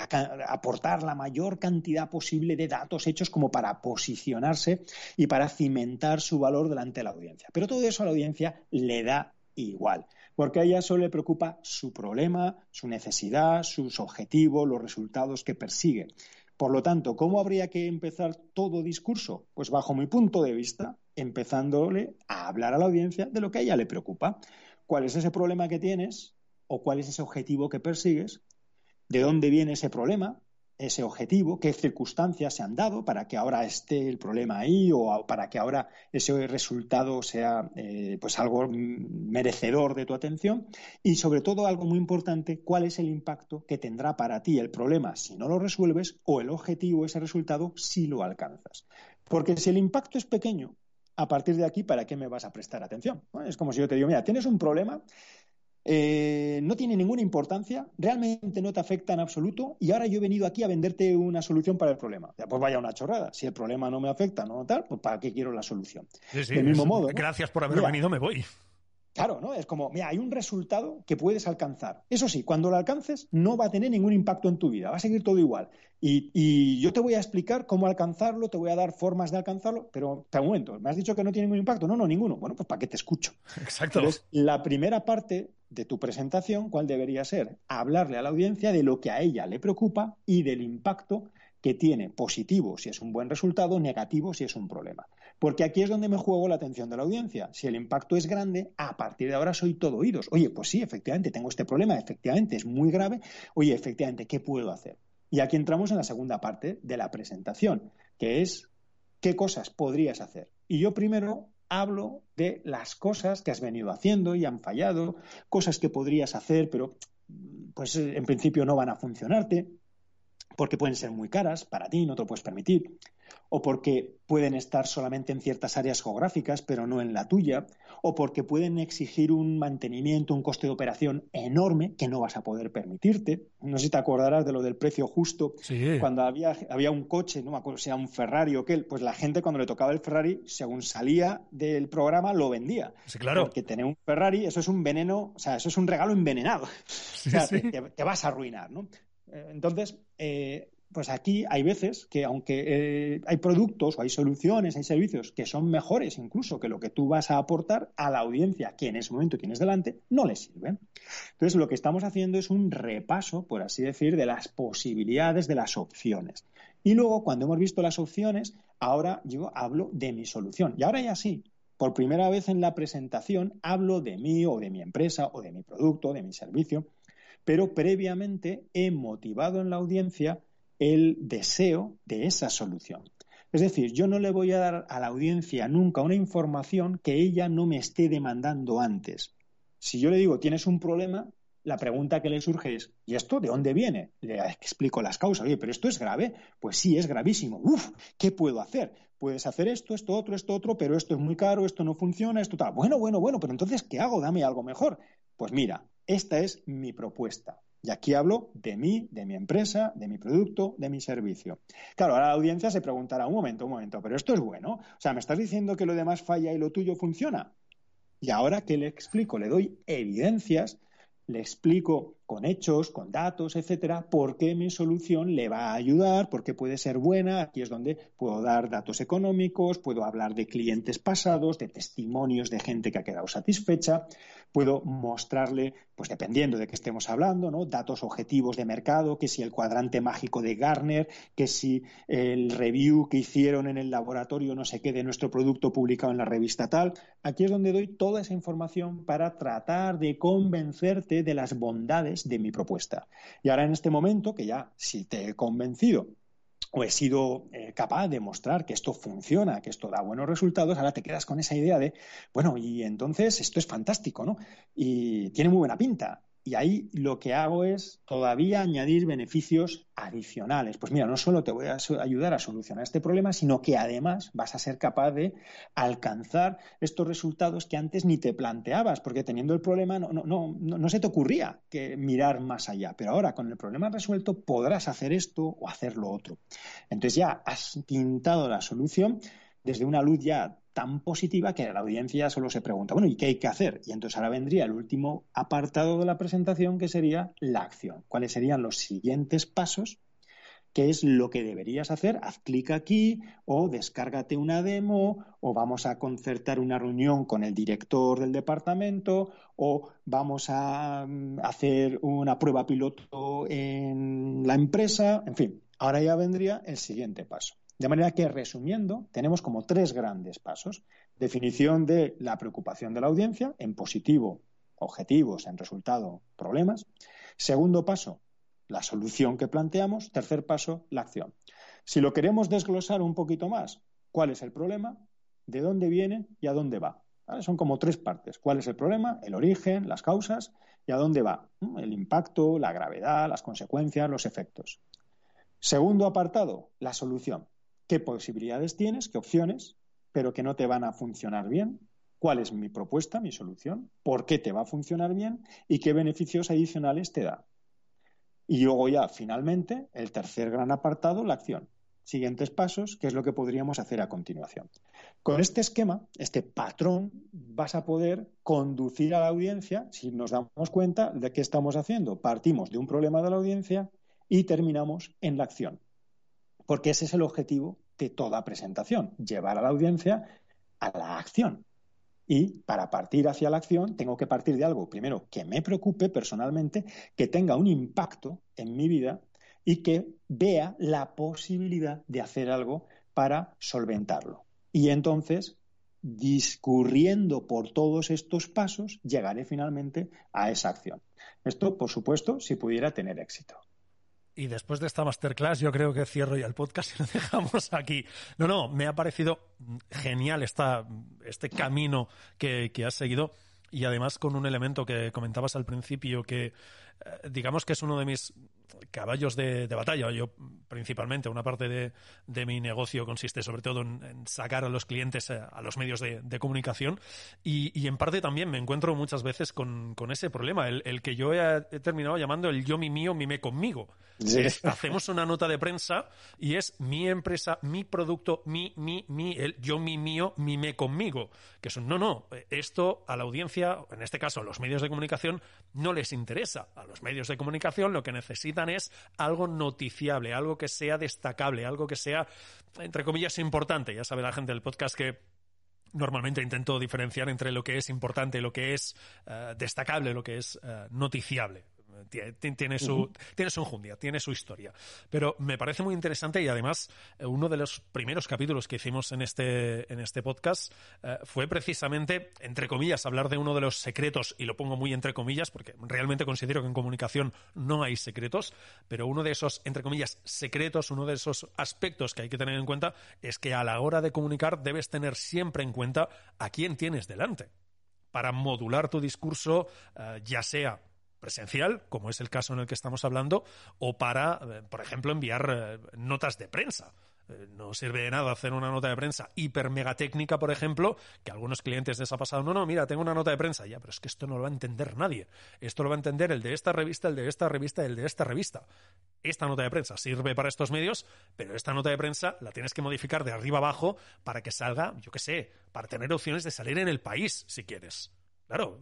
aportar la mayor cantidad posible de datos hechos como para posicionarse y para cimentar su valor delante de la audiencia. Pero todo eso a la audiencia le da igual, porque a ella solo le preocupa su problema, su necesidad, sus objetivos, los resultados que persigue. Por lo tanto, ¿cómo habría que empezar todo discurso? Pues bajo mi punto de vista, empezándole a hablar a la audiencia de lo que a ella le preocupa. ¿Cuál es ese problema que tienes? ¿O cuál es ese objetivo que persigues? ¿De dónde viene ese problema? Ese objetivo, qué circunstancias se han dado para que ahora esté el problema ahí o para que ahora ese resultado sea eh, pues algo merecedor de tu atención y sobre todo algo muy importante, cuál es el impacto que tendrá para ti el problema si no lo resuelves o el objetivo, ese resultado, si lo alcanzas. Porque si el impacto es pequeño, a partir de aquí, ¿para qué me vas a prestar atención? Es como si yo te digo, mira, tienes un problema eh, no tiene ninguna importancia, realmente no te afecta en absoluto y ahora yo he venido aquí a venderte una solución para el problema. pues vaya una chorrada. Si el problema no me afecta, no tal, pues ¿para qué quiero la solución? Del mismo modo. Gracias por haber venido, me voy. Claro, ¿no? Es como, mira, hay un resultado que puedes alcanzar. Eso sí, cuando lo alcances no va a tener ningún impacto en tu vida, va a seguir todo igual. Y, yo te voy a explicar cómo alcanzarlo, te voy a dar formas de alcanzarlo, pero, un momento, ¿me has dicho que no tiene ningún impacto? No, no, ninguno. Bueno, pues ¿para qué te escucho? Exacto. la primera parte de tu presentación, ¿cuál debería ser? Hablarle a la audiencia de lo que a ella le preocupa y del impacto que tiene positivo si es un buen resultado, negativo si es un problema. Porque aquí es donde me juego la atención de la audiencia. Si el impacto es grande, a partir de ahora soy todo oídos. Oye, pues sí, efectivamente, tengo este problema, efectivamente, es muy grave. Oye, efectivamente, ¿qué puedo hacer? Y aquí entramos en la segunda parte de la presentación, que es qué cosas podrías hacer. Y yo primero hablo de las cosas que has venido haciendo y han fallado, cosas que podrías hacer, pero pues en principio no van a funcionarte porque pueden ser muy caras para ti, no te lo puedes permitir, o porque pueden estar solamente en ciertas áreas geográficas, pero no en la tuya, o porque pueden exigir un mantenimiento, un coste de operación enorme que no vas a poder permitirte. No sé si te acordarás de lo del precio justo, cuando había, había un coche, no me acuerdo si era un Ferrari o qué, pues la gente cuando le tocaba el Ferrari, según salía del programa, lo vendía. Sí, claro. Porque tener un Ferrari, eso es un veneno, o sea, eso es un regalo envenenado. o sea, te, te vas a arruinar, ¿no? Entonces, eh, pues aquí hay veces que aunque eh, hay productos o hay soluciones, hay servicios que son mejores incluso que lo que tú vas a aportar a la audiencia que en ese momento tienes delante, no le sirven. Entonces lo que estamos haciendo es un repaso, por así decir, de las posibilidades, de las opciones. Y luego, cuando hemos visto las opciones, ahora yo hablo de mi solución. Y ahora ya sí, por primera vez en la presentación hablo de mí o de mi empresa o de mi producto, de mi servicio, pero previamente he motivado en la audiencia el deseo de esa solución. Es decir, yo no le voy a dar a la audiencia nunca una información que ella no me esté demandando antes. Si yo le digo, tienes un problema, la pregunta que le surge es, ¿y esto de dónde viene? Le explico las causas. Oye, pero esto es grave. Pues sí, es gravísimo. Uf, ¿qué puedo hacer? Puedes hacer esto, esto, otro, esto, otro, pero esto es muy caro, esto no funciona, esto tal. Bueno, bueno, bueno, pero entonces, ¿qué hago? Dame algo mejor. Pues mira, esta es mi propuesta. Y aquí hablo de mí, de mi empresa, de mi producto, de mi servicio. Claro, ahora la audiencia se preguntará, un momento, un momento, pero esto es bueno. O sea, ¿me estás diciendo que lo demás falla y lo tuyo funciona? Y ahora que le explico, le doy evidencias, le explico con hechos, con datos, etcétera, por qué mi solución le va a ayudar, por qué puede ser buena. Aquí es donde puedo dar datos económicos, puedo hablar de clientes pasados, de testimonios de gente que ha quedado satisfecha, puedo mostrarle, pues dependiendo de qué estemos hablando, ¿no? datos objetivos de mercado, que si el cuadrante mágico de Garner, que si el review que hicieron en el laboratorio no sé qué de nuestro producto publicado en la revista tal. Aquí es donde doy toda esa información para tratar de convencerte de las bondades de mi propuesta. Y ahora en este momento, que ya si te he convencido o he sido eh, capaz de mostrar que esto funciona, que esto da buenos resultados, ahora te quedas con esa idea de, bueno, y entonces esto es fantástico, ¿no? Y tiene muy buena pinta. Y ahí lo que hago es todavía añadir beneficios adicionales. Pues mira, no solo te voy a ayudar a solucionar este problema, sino que además vas a ser capaz de alcanzar estos resultados que antes ni te planteabas, porque teniendo el problema no, se te ocurría que mirar más allá. Pero ahora, con el problema resuelto, podrás hacer esto o hacer lo otro. Entonces ya has pintado la solución desde una luz ya tan positiva que la audiencia solo se pregunta, bueno, ¿y qué hay que hacer? Y entonces ahora vendría el último apartado de la presentación que sería la acción. ¿Cuáles serían los siguientes pasos? ¿Qué es lo que deberías hacer? Haz clic aquí o descárgate una demo o vamos a concertar una reunión con el director del departamento o vamos a mm, hacer una prueba piloto en la empresa. En fin, ahora ya vendría el siguiente paso. De manera que, resumiendo, tenemos como tres grandes pasos. Definición de la preocupación de la audiencia en positivo, objetivos, en resultado, problemas. Segundo paso, la solución que planteamos. Tercer paso, la acción. Si lo queremos desglosar un poquito más, ¿cuál es el problema? ¿De dónde viene y a dónde va? Son como tres partes. ¿Cuál es el problema? El origen, las causas y a dónde va. El impacto, la gravedad, las consecuencias, los efectos. Segundo apartado, la solución qué posibilidades tienes, qué opciones, pero que no te van a funcionar bien, cuál es mi propuesta, mi solución, por qué te va a funcionar bien y qué beneficios adicionales te da. Y luego ya, finalmente, el tercer gran apartado, la acción. Siguientes pasos, qué es lo que podríamos hacer a continuación. Con este esquema, este patrón, vas a poder conducir a la audiencia, si nos damos cuenta de qué estamos haciendo. Partimos de un problema de la audiencia y terminamos en la acción porque ese es el objetivo de toda presentación, llevar a la audiencia a la acción. Y para partir hacia la acción tengo que partir de algo, primero, que me preocupe personalmente, que tenga un impacto en mi vida y que vea la posibilidad de hacer algo para solventarlo. Y entonces, discurriendo por todos estos pasos, llegaré finalmente a esa acción. Esto, por supuesto, si pudiera tener éxito. Y después de esta masterclass, yo creo que cierro ya el podcast y lo dejamos aquí. No, no, me ha parecido genial esta, este camino que, que has seguido y además con un elemento que comentabas al principio que eh, digamos que es uno de mis caballos de, batalla. Yo, principalmente, una parte de, mi negocio consiste sobre todo en, sacar a los clientes eh, a, los medios de, comunicación y, en parte también me encuentro muchas veces con, ese problema, el, que yo he, terminado llamando el yo mi mío, mime conmigo. hacemos una nota de prensa y es mi empresa, mi producto, mi, mi, mi, el yo mi mío, mime conmigo. Que son, no, no, esto a la audiencia, en este caso a los medios de comunicación, no les interesa. A los medios de comunicación lo que necesitan es algo noticiable, algo que sea destacable, algo que sea, entre comillas, importante. Ya sabe la gente del podcast que normalmente intento diferenciar entre lo que es importante, lo que es eh, destacable, lo que es eh, noticiable tiene su, tiene su enjundia, tiene su historia. Pero me parece muy interesante y además eh, uno de los primeros capítulos que hicimos en este, en este podcast eh, fue precisamente, entre comillas, hablar de uno de los secretos, y lo pongo muy entre comillas porque realmente considero que en comunicación no hay secretos, pero uno de esos, entre comillas, secretos, uno de esos aspectos que hay que tener en cuenta es que a la hora de comunicar debes tener siempre en cuenta a quién tienes delante para modular tu discurso, eh, ya sea presencial, como es el caso en el que estamos hablando, o para, eh, por ejemplo, enviar eh, notas de prensa. Eh, no sirve de nada hacer una nota de prensa hiper mega técnica, por ejemplo, que algunos clientes les ha pasado, no, no, mira, tengo una nota de prensa, ya, pero es que esto no lo va a entender nadie. Esto lo va a entender el de esta revista, el de esta revista, el de esta revista. Esta nota de prensa sirve para estos medios, pero esta nota de prensa la tienes que modificar de arriba abajo para que salga, yo qué sé, para tener opciones de salir en el país, si quieres. Claro,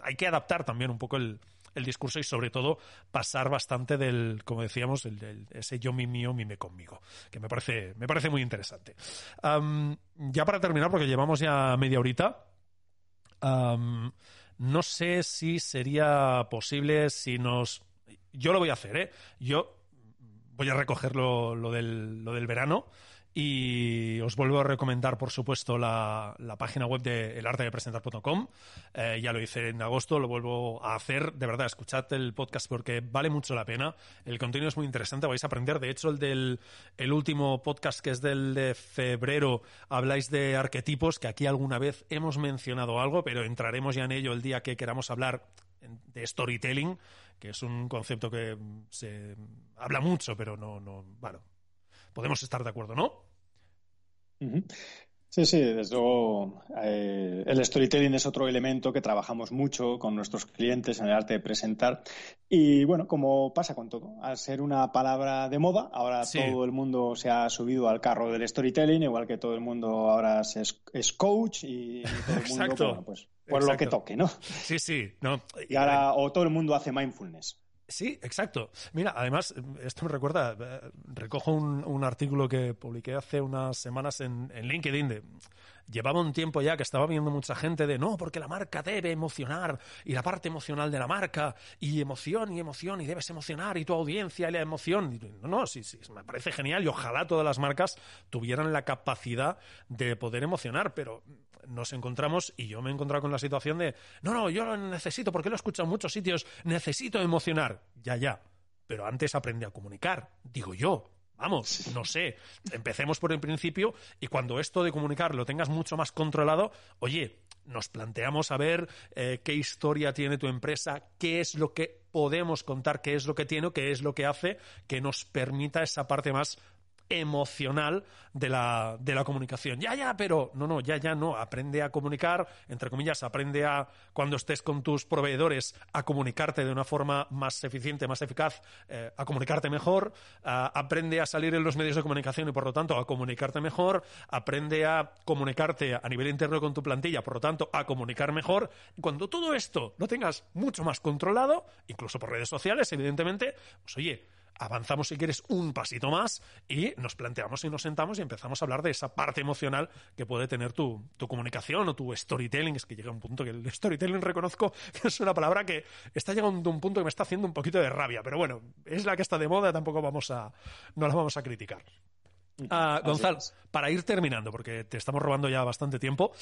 hay que adaptar también un poco el, discurso y sobre todo pasar bastante del, como decíamos, el, ese yo mi mío, mime conmigo, que me parece, me parece muy interesante. ya para terminar, porque llevamos ya media horita, no sé si sería posible si nos... Yo lo voy a hacer, ¿eh? Yo voy a recoger lo, lo, del, lo del verano y os vuelvo a recomendar, por supuesto, la, la página web de elartedepresentar.com. Eh, ya lo hice en agosto, lo vuelvo a hacer. De verdad, escuchad el podcast porque vale mucho la pena. El contenido es muy interesante, vais a aprender. De hecho, el del el último podcast, que es del de febrero, habláis de arquetipos, que aquí alguna vez hemos mencionado algo, pero entraremos ya en ello el día que queramos hablar de storytelling, que es un concepto que se habla mucho, pero no, no, bueno, podemos estar de acuerdo, ¿no? Sí, sí, desde luego eh, el storytelling es otro elemento que trabajamos mucho con nuestros clientes en el arte de presentar y bueno, como pasa con todo, al ser una palabra de moda, ahora todo el mundo se ha subido al carro del storytelling, igual que todo el mundo ahora es, coach y, todo el mundo, pues por lo que toque, ¿no? Sí, sí, no. Y ahora o todo el mundo hace mindfulness. Sí, exacto. Mira, además, esto me recuerda, eh, recojo un, un artículo que publiqué hace unas semanas en, en, LinkedIn de, llevaba un tiempo ya que estaba viendo mucha gente de, no, porque la marca debe emocionar, y la parte emocional de la marca, y emoción y emoción, y debes emocionar, y tu audiencia y la emoción. no, no, sí, sí, me parece genial, y ojalá todas las marcas tuvieran la capacidad de poder emocionar, pero nos encontramos, y yo me he encontrado con la situación de, no, no, yo lo necesito, porque lo he escuchado en muchos sitios, necesito emocionar. Ya, ya. Pero antes aprende a comunicar, digo yo. Vamos, no sé. Empecemos por el principio y cuando esto de comunicar lo tengas mucho más controlado, oye, nos planteamos a ver eh, qué historia tiene tu empresa, qué es lo que podemos contar, qué es lo que tiene, qué es lo que hace que nos permita esa parte más emocional de la, de la comunicación. Ya, ya, pero no, no, ya, ya no. Aprende a comunicar, entre comillas, aprende a, cuando estés con tus proveedores, a comunicarte de una forma más eficiente, más eficaz, eh, a comunicarte mejor, aprende a salir en los medios de comunicación y, por lo tanto, a comunicarte mejor, aprende a comunicarte a nivel interno con tu plantilla, por lo tanto, a comunicar mejor. Cuando todo esto lo tengas mucho más controlado, incluso por redes sociales, evidentemente, pues oye, avanzamos si quieres un pasito más y nos planteamos y nos sentamos y empezamos a hablar de esa parte emocional que puede tener tu, tu comunicación o tu storytelling. Es que llega un punto que el storytelling reconozco que es una palabra que está llegando a un punto que me está haciendo un poquito de rabia, pero bueno, es la que está de moda, tampoco vamos a, no la vamos a criticar. Uh, Gonzalo, para ir terminando, porque te estamos robando ya bastante tiempo,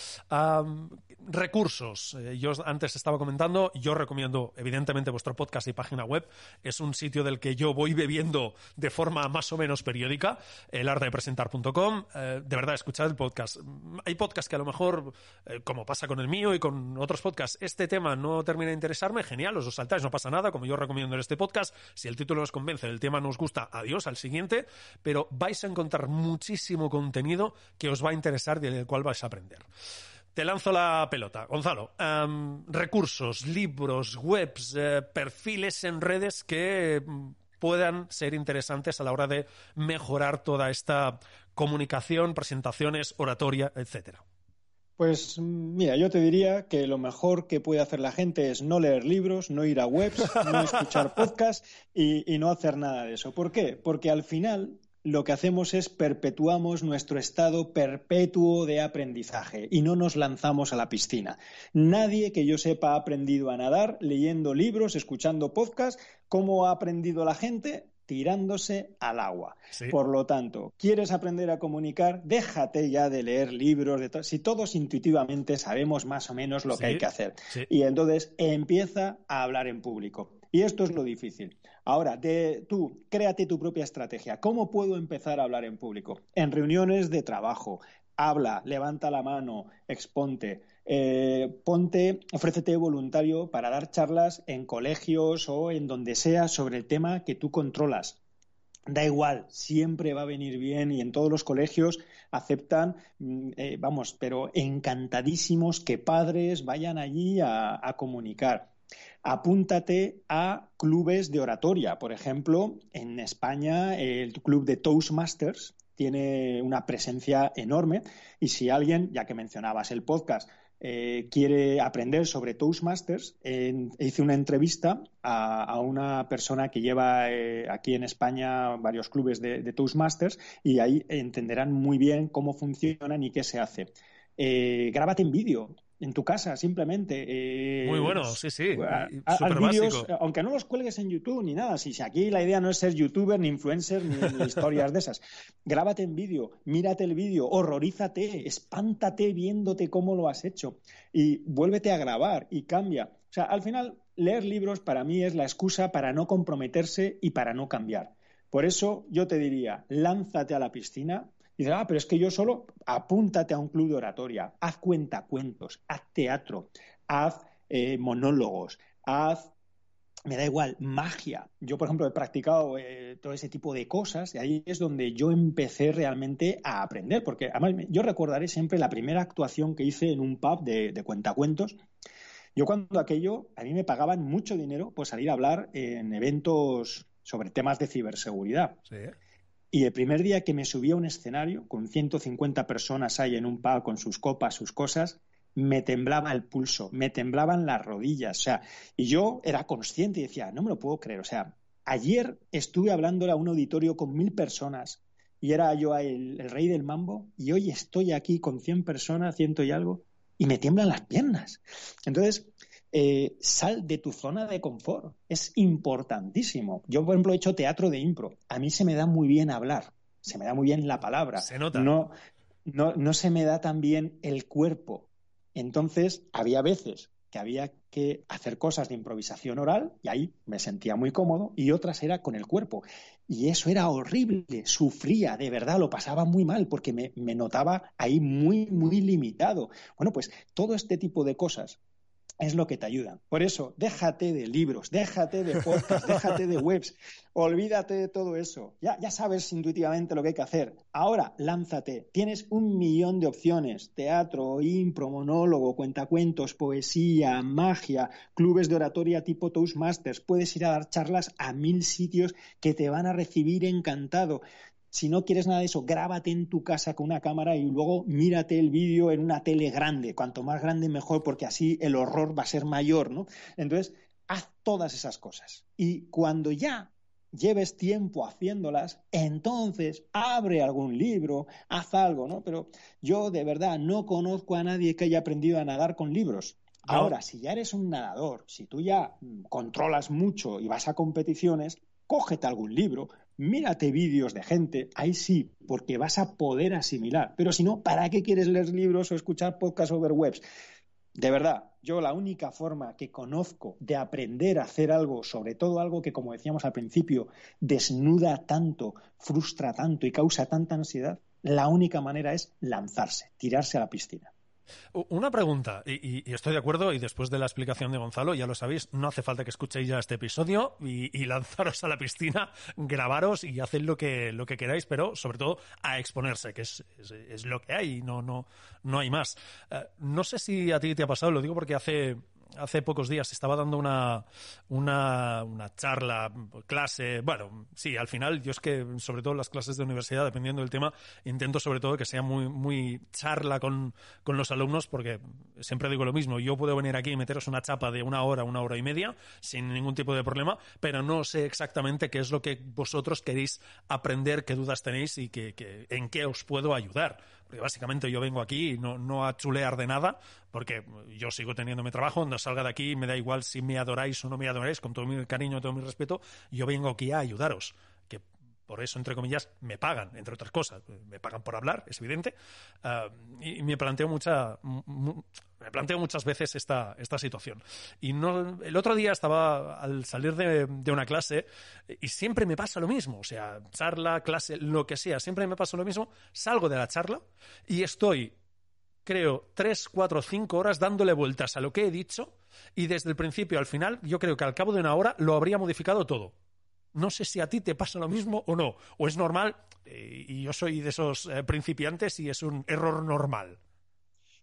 recursos. Eh, yo antes estaba comentando, yo recomiendo evidentemente vuestro podcast y página web. Es un sitio del que yo voy bebiendo de forma más o menos periódica, el arte de presentar.com. Eh, de verdad, escuchad el podcast. Hay podcasts que a lo mejor, eh, como pasa con el mío y con otros podcasts, este tema no termina de interesarme, genial, os lo saltáis, no pasa nada, como yo recomiendo en este podcast. Si el título os convence, el tema no os gusta, adiós al siguiente, pero vais a encontrar muchísimo contenido que os va a interesar y del cual vais a aprender. Te lanzo la pelota. Gonzalo, em, recursos, libros, webs, eh, perfiles en redes que mm, puedan ser interesantes a la hora de mejorar toda esta comunicación, presentaciones, oratoria, etcétera. Pues mira, yo te diría que lo mejor que puede hacer la gente es no leer libros, no ir a webs, no escuchar podcasts y, y, no hacer nada de eso. ¿Por qué? Porque al final lo que hacemos es perpetuamos nuestro estado perpetuo de aprendizaje y no nos lanzamos a la piscina. Nadie que yo sepa ha aprendido a nadar leyendo libros, escuchando podcasts. ¿Cómo ha aprendido la gente? tirándose al agua. Sí. Por lo tanto, ¿quieres aprender a comunicar? Déjate ya de leer libros, de to si todos intuitivamente sabemos más o menos lo sí, que hay que hacer. Sí. Y entonces empieza a hablar en público. Y esto es lo difícil. Ahora, tú, créate tu propia estrategia. ¿Cómo puedo empezar a hablar en público? En reuniones de trabajo. Habla, levanta la mano, exponte, eh, ponte, ofrécete voluntario para dar charlas en colegios o en donde sea sobre el tema que tú controlas. Da igual, siempre va a venir bien y en todos los colegios aceptan, eh, vamos, pero encantadísimos que padres vayan allí a comunicar apúntate a clubes de oratoria. Por ejemplo, en España el club de Toastmasters tiene una presencia enorme y si alguien, ya que mencionabas el podcast, eh, quiere aprender sobre Toastmasters, hice una entrevista a, una persona que lleva eh, aquí en España varios clubes de, de, Toastmasters y ahí entenderán muy bien cómo funcionan y qué se hace. Eh, grábate en vídeo, en tu casa, simplemente. Eh, Muy bueno, sí, sí. Haz vídeos, aunque no los cuelgues en YouTube ni nada. Si, si aquí la idea no es ser youtuber, ni influencer, ni, ni historias de esas. Grábate en vídeo, mírate el vídeo, horrorízate, espántate viéndote cómo lo has hecho y vuélvete a grabar y cambia. O sea, al final, leer libros para mí es la excusa para no comprometerse y para no cambiar. Por eso yo te diría, lánzate a la piscina, y dices, ah, pero es que yo solo apúntate a un club de oratoria, haz cuentacuentos, haz teatro, haz eh, monólogos, haz me da igual, magia. Yo, por ejemplo, he practicado eh, todo ese tipo de cosas y ahí es donde yo empecé realmente a aprender, porque además yo recordaré siempre la primera actuación que hice en un pub de, de cuentacuentos. Yo cuando aquello, a mí me pagaban mucho dinero por salir a hablar en eventos sobre temas de ciberseguridad. Sí. Y el primer día que me subí a un escenario con 150 personas ahí en un pub con sus copas, sus cosas, me temblaba el pulso, me temblaban las rodillas, o sea, y yo era consciente y decía, no me lo puedo creer, o sea, ayer estuve hablando a un auditorio con mil personas y era yo el, el rey del mambo y hoy estoy aquí con 100 personas, ciento y algo, y me tiemblan las piernas. Entonces, eh, sal de tu zona de confort. Es importantísimo. Yo, por ejemplo, he hecho teatro de impro. A mí se me da muy bien hablar, se me da muy bien la palabra. Se nota. No, no, no se me da tan bien el cuerpo. Entonces, había veces que había que hacer cosas de improvisación oral y ahí me sentía muy cómodo y otras era con el cuerpo. Y eso era horrible, sufría, de verdad, lo pasaba muy mal porque me, me notaba ahí muy, muy limitado. Bueno, pues todo este tipo de cosas es lo que te ayuda. Por eso, déjate de libros, déjate de podcasts, déjate de webs, olvídate de todo eso. Ya, ya sabes intuitivamente lo que hay que hacer. Ahora, lánzate. Tienes un millón de opciones. Teatro, impro, monólogo, cuentacuentos, poesía, magia, clubes de oratoria tipo Toastmasters. Puedes ir a dar charlas a mil sitios que te van a recibir encantado. Si no quieres nada de eso, grábate en tu casa con una cámara y luego mírate el vídeo en una tele grande. Cuanto más grande, mejor, porque así el horror va a ser mayor, ¿no? Entonces, haz todas esas cosas. Y cuando ya lleves tiempo haciéndolas, entonces abre algún libro, haz algo, ¿no? Pero yo de verdad no conozco a nadie que haya aprendido a nadar con libros. No. Ahora, si ya eres un nadador, si tú ya controlas mucho y vas a competiciones, cógete algún libro, mírate vídeos de gente, ahí sí, porque vas a poder asimilar. Pero si no, ¿para qué quieres leer libros o escuchar podcasts over webs? De verdad, yo la única forma que conozco de aprender a hacer algo, sobre todo algo que, como decíamos al principio, desnuda tanto, frustra tanto y causa tanta ansiedad, la única manera es lanzarse, tirarse a la piscina. Una pregunta, y, estoy de acuerdo, y después de la explicación de Gonzalo, ya lo sabéis, no hace falta que escuchéis ya este episodio y, lanzaros a la piscina, grabaros y haced lo que, lo que queráis, pero sobre todo a exponerse, que es, es, lo que hay, no, no, no hay más. Uh, no sé si a ti te ha pasado, lo digo porque hace hace pocos días estaba dando una, una, una charla, clase, bueno, sí, al final yo es que sobre todo las clases de universidad, dependiendo del tema, intento sobre todo que sea muy, muy charla con, con los alumnos porque siempre digo lo mismo, yo puedo venir aquí y meteros una chapa de una hora, una hora y media sin ningún tipo de problema, pero no sé exactamente qué es lo que vosotros queréis aprender, qué dudas tenéis y que en qué os puedo ayudar. Básicamente yo vengo aquí no, no a chulear de nada, porque yo sigo teniendo mi trabajo, cuando salga de aquí me da igual si me adoráis o no me adoráis, con todo mi cariño, todo mi respeto, yo vengo aquí a ayudaros. Que por eso, entre comillas, me pagan, entre otras cosas. Me pagan por hablar, es evidente. Uh, y me planteo mucha, me planteo muchas veces esta, esta situación. Y no, el otro día estaba al salir de, de, una clase y siempre me pasa lo mismo. O sea, charla, clase, lo que sea, siempre me pasa lo mismo. Salgo de la charla y estoy, creo, tres, cuatro, cinco horas dándole vueltas a lo que he dicho y desde el principio al final, yo creo que al cabo de una hora lo habría modificado todo. No sé si a ti te pasa lo mismo o no, o es normal, eh, y yo soy de esos eh, principiantes y es un error normal.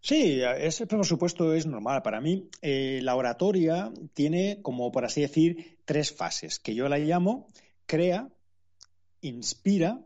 Sí, ese por supuesto es normal. Para mí, eh, la oratoria tiene, como por así decir, tres fases, que yo la llamo crea, inspira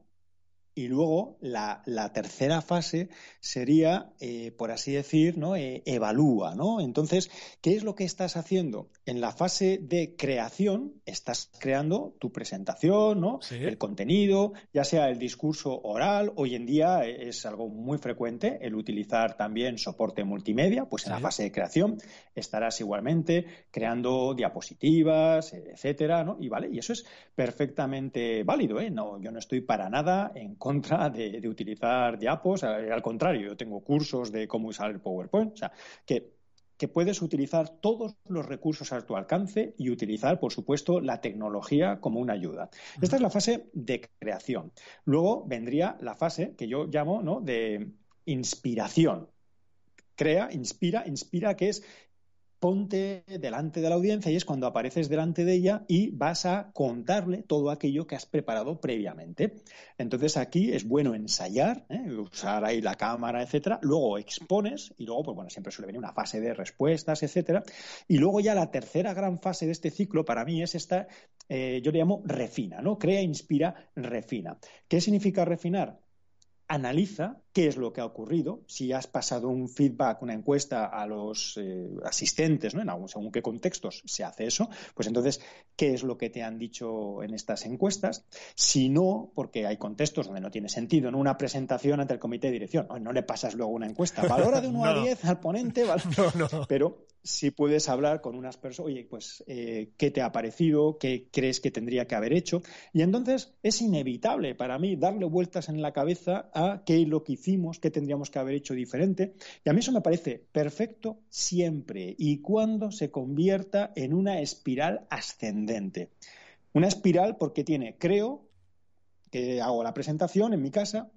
y luego la, la, tercera fase sería, eh, por así decir, ¿no? Eh, evalúa, ¿no? Entonces, ¿qué es lo que estás haciendo? En la fase de creación estás creando tu presentación, ¿no? Sí. El contenido, ya sea el discurso oral. Hoy en día es algo muy frecuente el utilizar también soporte multimedia. Pues en Sí. la fase de creación estarás igualmente creando diapositivas, etcétera, ¿no? Y vale, y eso es perfectamente válido, ¿eh? No, yo no estoy para nada en contra de, utilizar diapos. Al al contrario, yo tengo cursos de cómo usar el PowerPoint. O sea, que que puedes utilizar todos los recursos a tu alcance y utilizar, por supuesto, la tecnología como una ayuda. Esta es la fase de creación. Luego vendría la fase que yo llamo ¿no? de inspiración. Crea, inspira, inspira, que es ponte delante de la audiencia y es cuando apareces delante de ella y vas a contarle todo aquello que has preparado previamente. Entonces aquí es bueno ensayar, ¿eh? usar ahí la cámara, etcétera. Luego expones y luego, pues bueno, siempre suele venir una fase de respuestas, etcétera. Y luego ya la tercera gran fase de este ciclo para mí es esta, eh, yo le llamo refina, ¿no? Crea, inspira, refina. ¿Qué significa refinar? Analiza qué es lo que ha ocurrido, si has pasado un feedback, una encuesta a los eh, asistentes, ¿no? en algún, según qué contextos se hace eso, pues entonces, ¿qué es lo que te han dicho en estas encuestas? Si no, porque hay contextos donde no tiene sentido, en una presentación ante el comité de dirección, no, no le pasas luego una encuesta, valora de 1 No. a 10 al ponente, ¿vale? No, no. pero si puedes hablar con unas personas, oye, pues, eh, ¿qué te ha parecido? ¿Qué crees que tendría que haber hecho? Y entonces es inevitable para mí darle vueltas en la cabeza a qué es lo que hicimos, qué tendríamos que haber hecho diferente. Y a mí eso me parece perfecto siempre y cuando se convierta en una espiral ascendente. Una espiral porque tiene, creo, que hago la presentación en mi casa,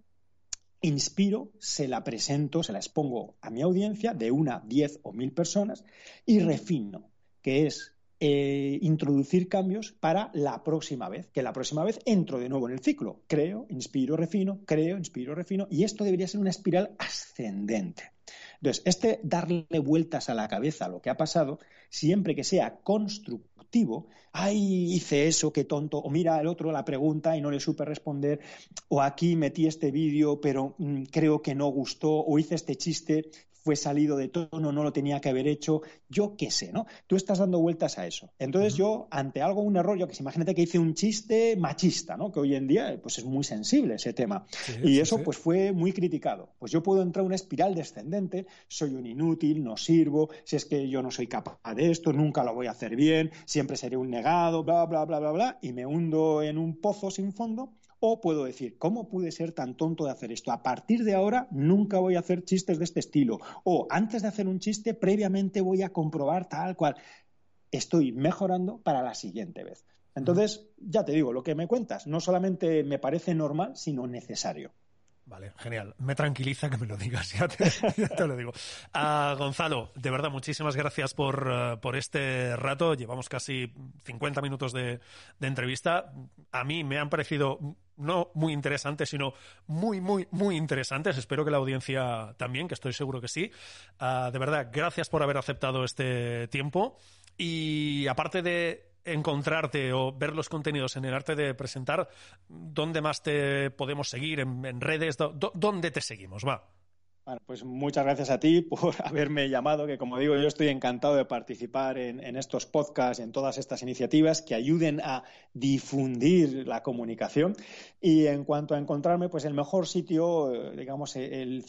inspiro, se la presento, se la expongo a mi audiencia de una, diez o mil personas y refino, que es eh, introducir cambios para la próxima vez, que la próxima vez entro de nuevo en el ciclo, creo, inspiro, refino, creo, inspiro, refino, y esto debería ser una espiral ascendente. Entonces, este darle vueltas a la cabeza a lo que ha pasado, siempre que sea constructivo, ay, hice eso, qué tonto, o mira el otro la pregunta y no le supe responder, o aquí metí este vídeo, pero mm, creo que no gustó, o hice este chiste, fue salido de tono, no lo tenía que haber hecho, yo qué sé, ¿no? Tú estás dando vueltas a eso. Entonces yo, ante algo, un error, yo que sé, imagínate que hice un chiste machista, ¿no? Que hoy en día, pues es muy sensible ese tema. Sí, y sí, eso, sí. pues fue muy criticado. Pues yo puedo entrar en una espiral descendente, soy un inútil, no sirvo, si es que yo no soy capaz de esto, nunca lo voy a hacer bien, siempre seré un negado, bla, bla, bla, bla, bla, y me hundo en un pozo sin fondo. O puedo decir, ¿cómo pude ser tan tonto de hacer esto? A partir de ahora nunca voy a hacer chistes de este estilo. O antes de hacer un chiste, previamente voy a comprobar tal cual. Estoy mejorando para la siguiente vez. Entonces, ya te digo, lo que me cuentas no solamente me parece normal, sino necesario. Vale, genial. Me tranquiliza que me lo digas, ya te, lo digo. Ah, Gonzalo, de verdad, muchísimas gracias por, eh, por este rato. Llevamos casi 50 minutos de, de entrevista. A mí me han parecido no muy interesantes, sino muy, muy, muy interesantes. Espero que la audiencia también, que estoy seguro que sí. Ah, de verdad, gracias por haber aceptado este tiempo. Y aparte de encontrarte o ver los contenidos en el arte de presentar, ¿dónde más te podemos seguir? ¿En, redes? ¿Dónde te seguimos? Va. Bueno, pues muchas gracias a ti por haberme llamado, que como digo, yo estoy encantado de participar en, en, estos podcasts, en todas estas iniciativas que ayuden a difundir la comunicación. Y en cuanto a encontrarme, pues el mejor sitio, eh, digamos, el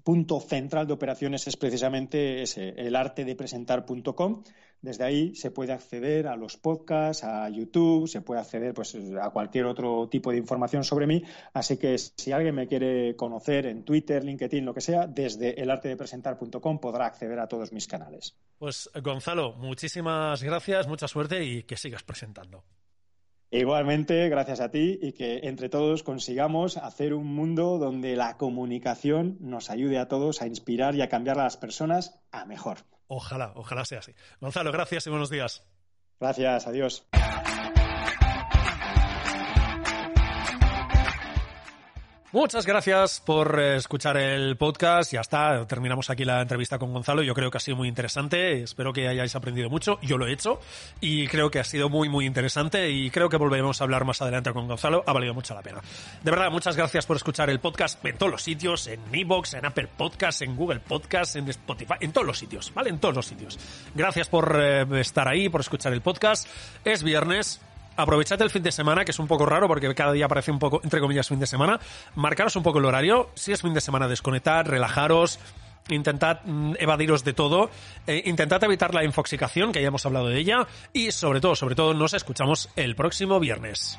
punto central de operaciones es precisamente ese, el arte de presentar.com. Desde ahí se puede acceder a los podcasts, a YouTube, se puede acceder pues, a cualquier otro tipo de información sobre mí. Así que si alguien me quiere conocer en Twitter, LinkedIn, lo que sea, desde elartedepresentar.com podrá acceder a todos mis canales. Pues Gonzalo, muchísimas gracias, mucha suerte y que sigas presentando. Igualmente, gracias a ti y que entre todos consigamos hacer un mundo donde la comunicación nos ayude a todos a inspirar y a cambiar a las personas a mejor. Ojalá, ojalá sea así. Gonzalo, gracias y buenos días. Gracias, adiós. Muchas gracias por eh, escuchar el podcast. Ya está, terminamos aquí la entrevista con Gonzalo. Yo creo que ha sido muy interesante. Espero que hayáis aprendido mucho. Yo lo he hecho y creo que ha sido muy, muy interesante y creo que volveremos a hablar más adelante con Gonzalo. Ha valido mucho la pena. De verdad, muchas gracias por escuchar el podcast en todos los sitios, en Evox, en Apple Podcasts, en Google Podcasts, en Spotify, en todos los sitios, ¿vale? En todos los sitios. Gracias por eh, estar ahí, por escuchar el podcast. Es viernes aprovechad el fin de semana, que es un poco raro porque cada día parece un poco, entre comillas, fin de semana. Marcaros un poco el horario. Si es fin de semana, desconectad, relajaros. Intentad mm, evadiros de todo, eh, intentad evitar la infoxicación, que ya hemos hablado de ella, y sobre todo, sobre todo, nos escuchamos el próximo viernes.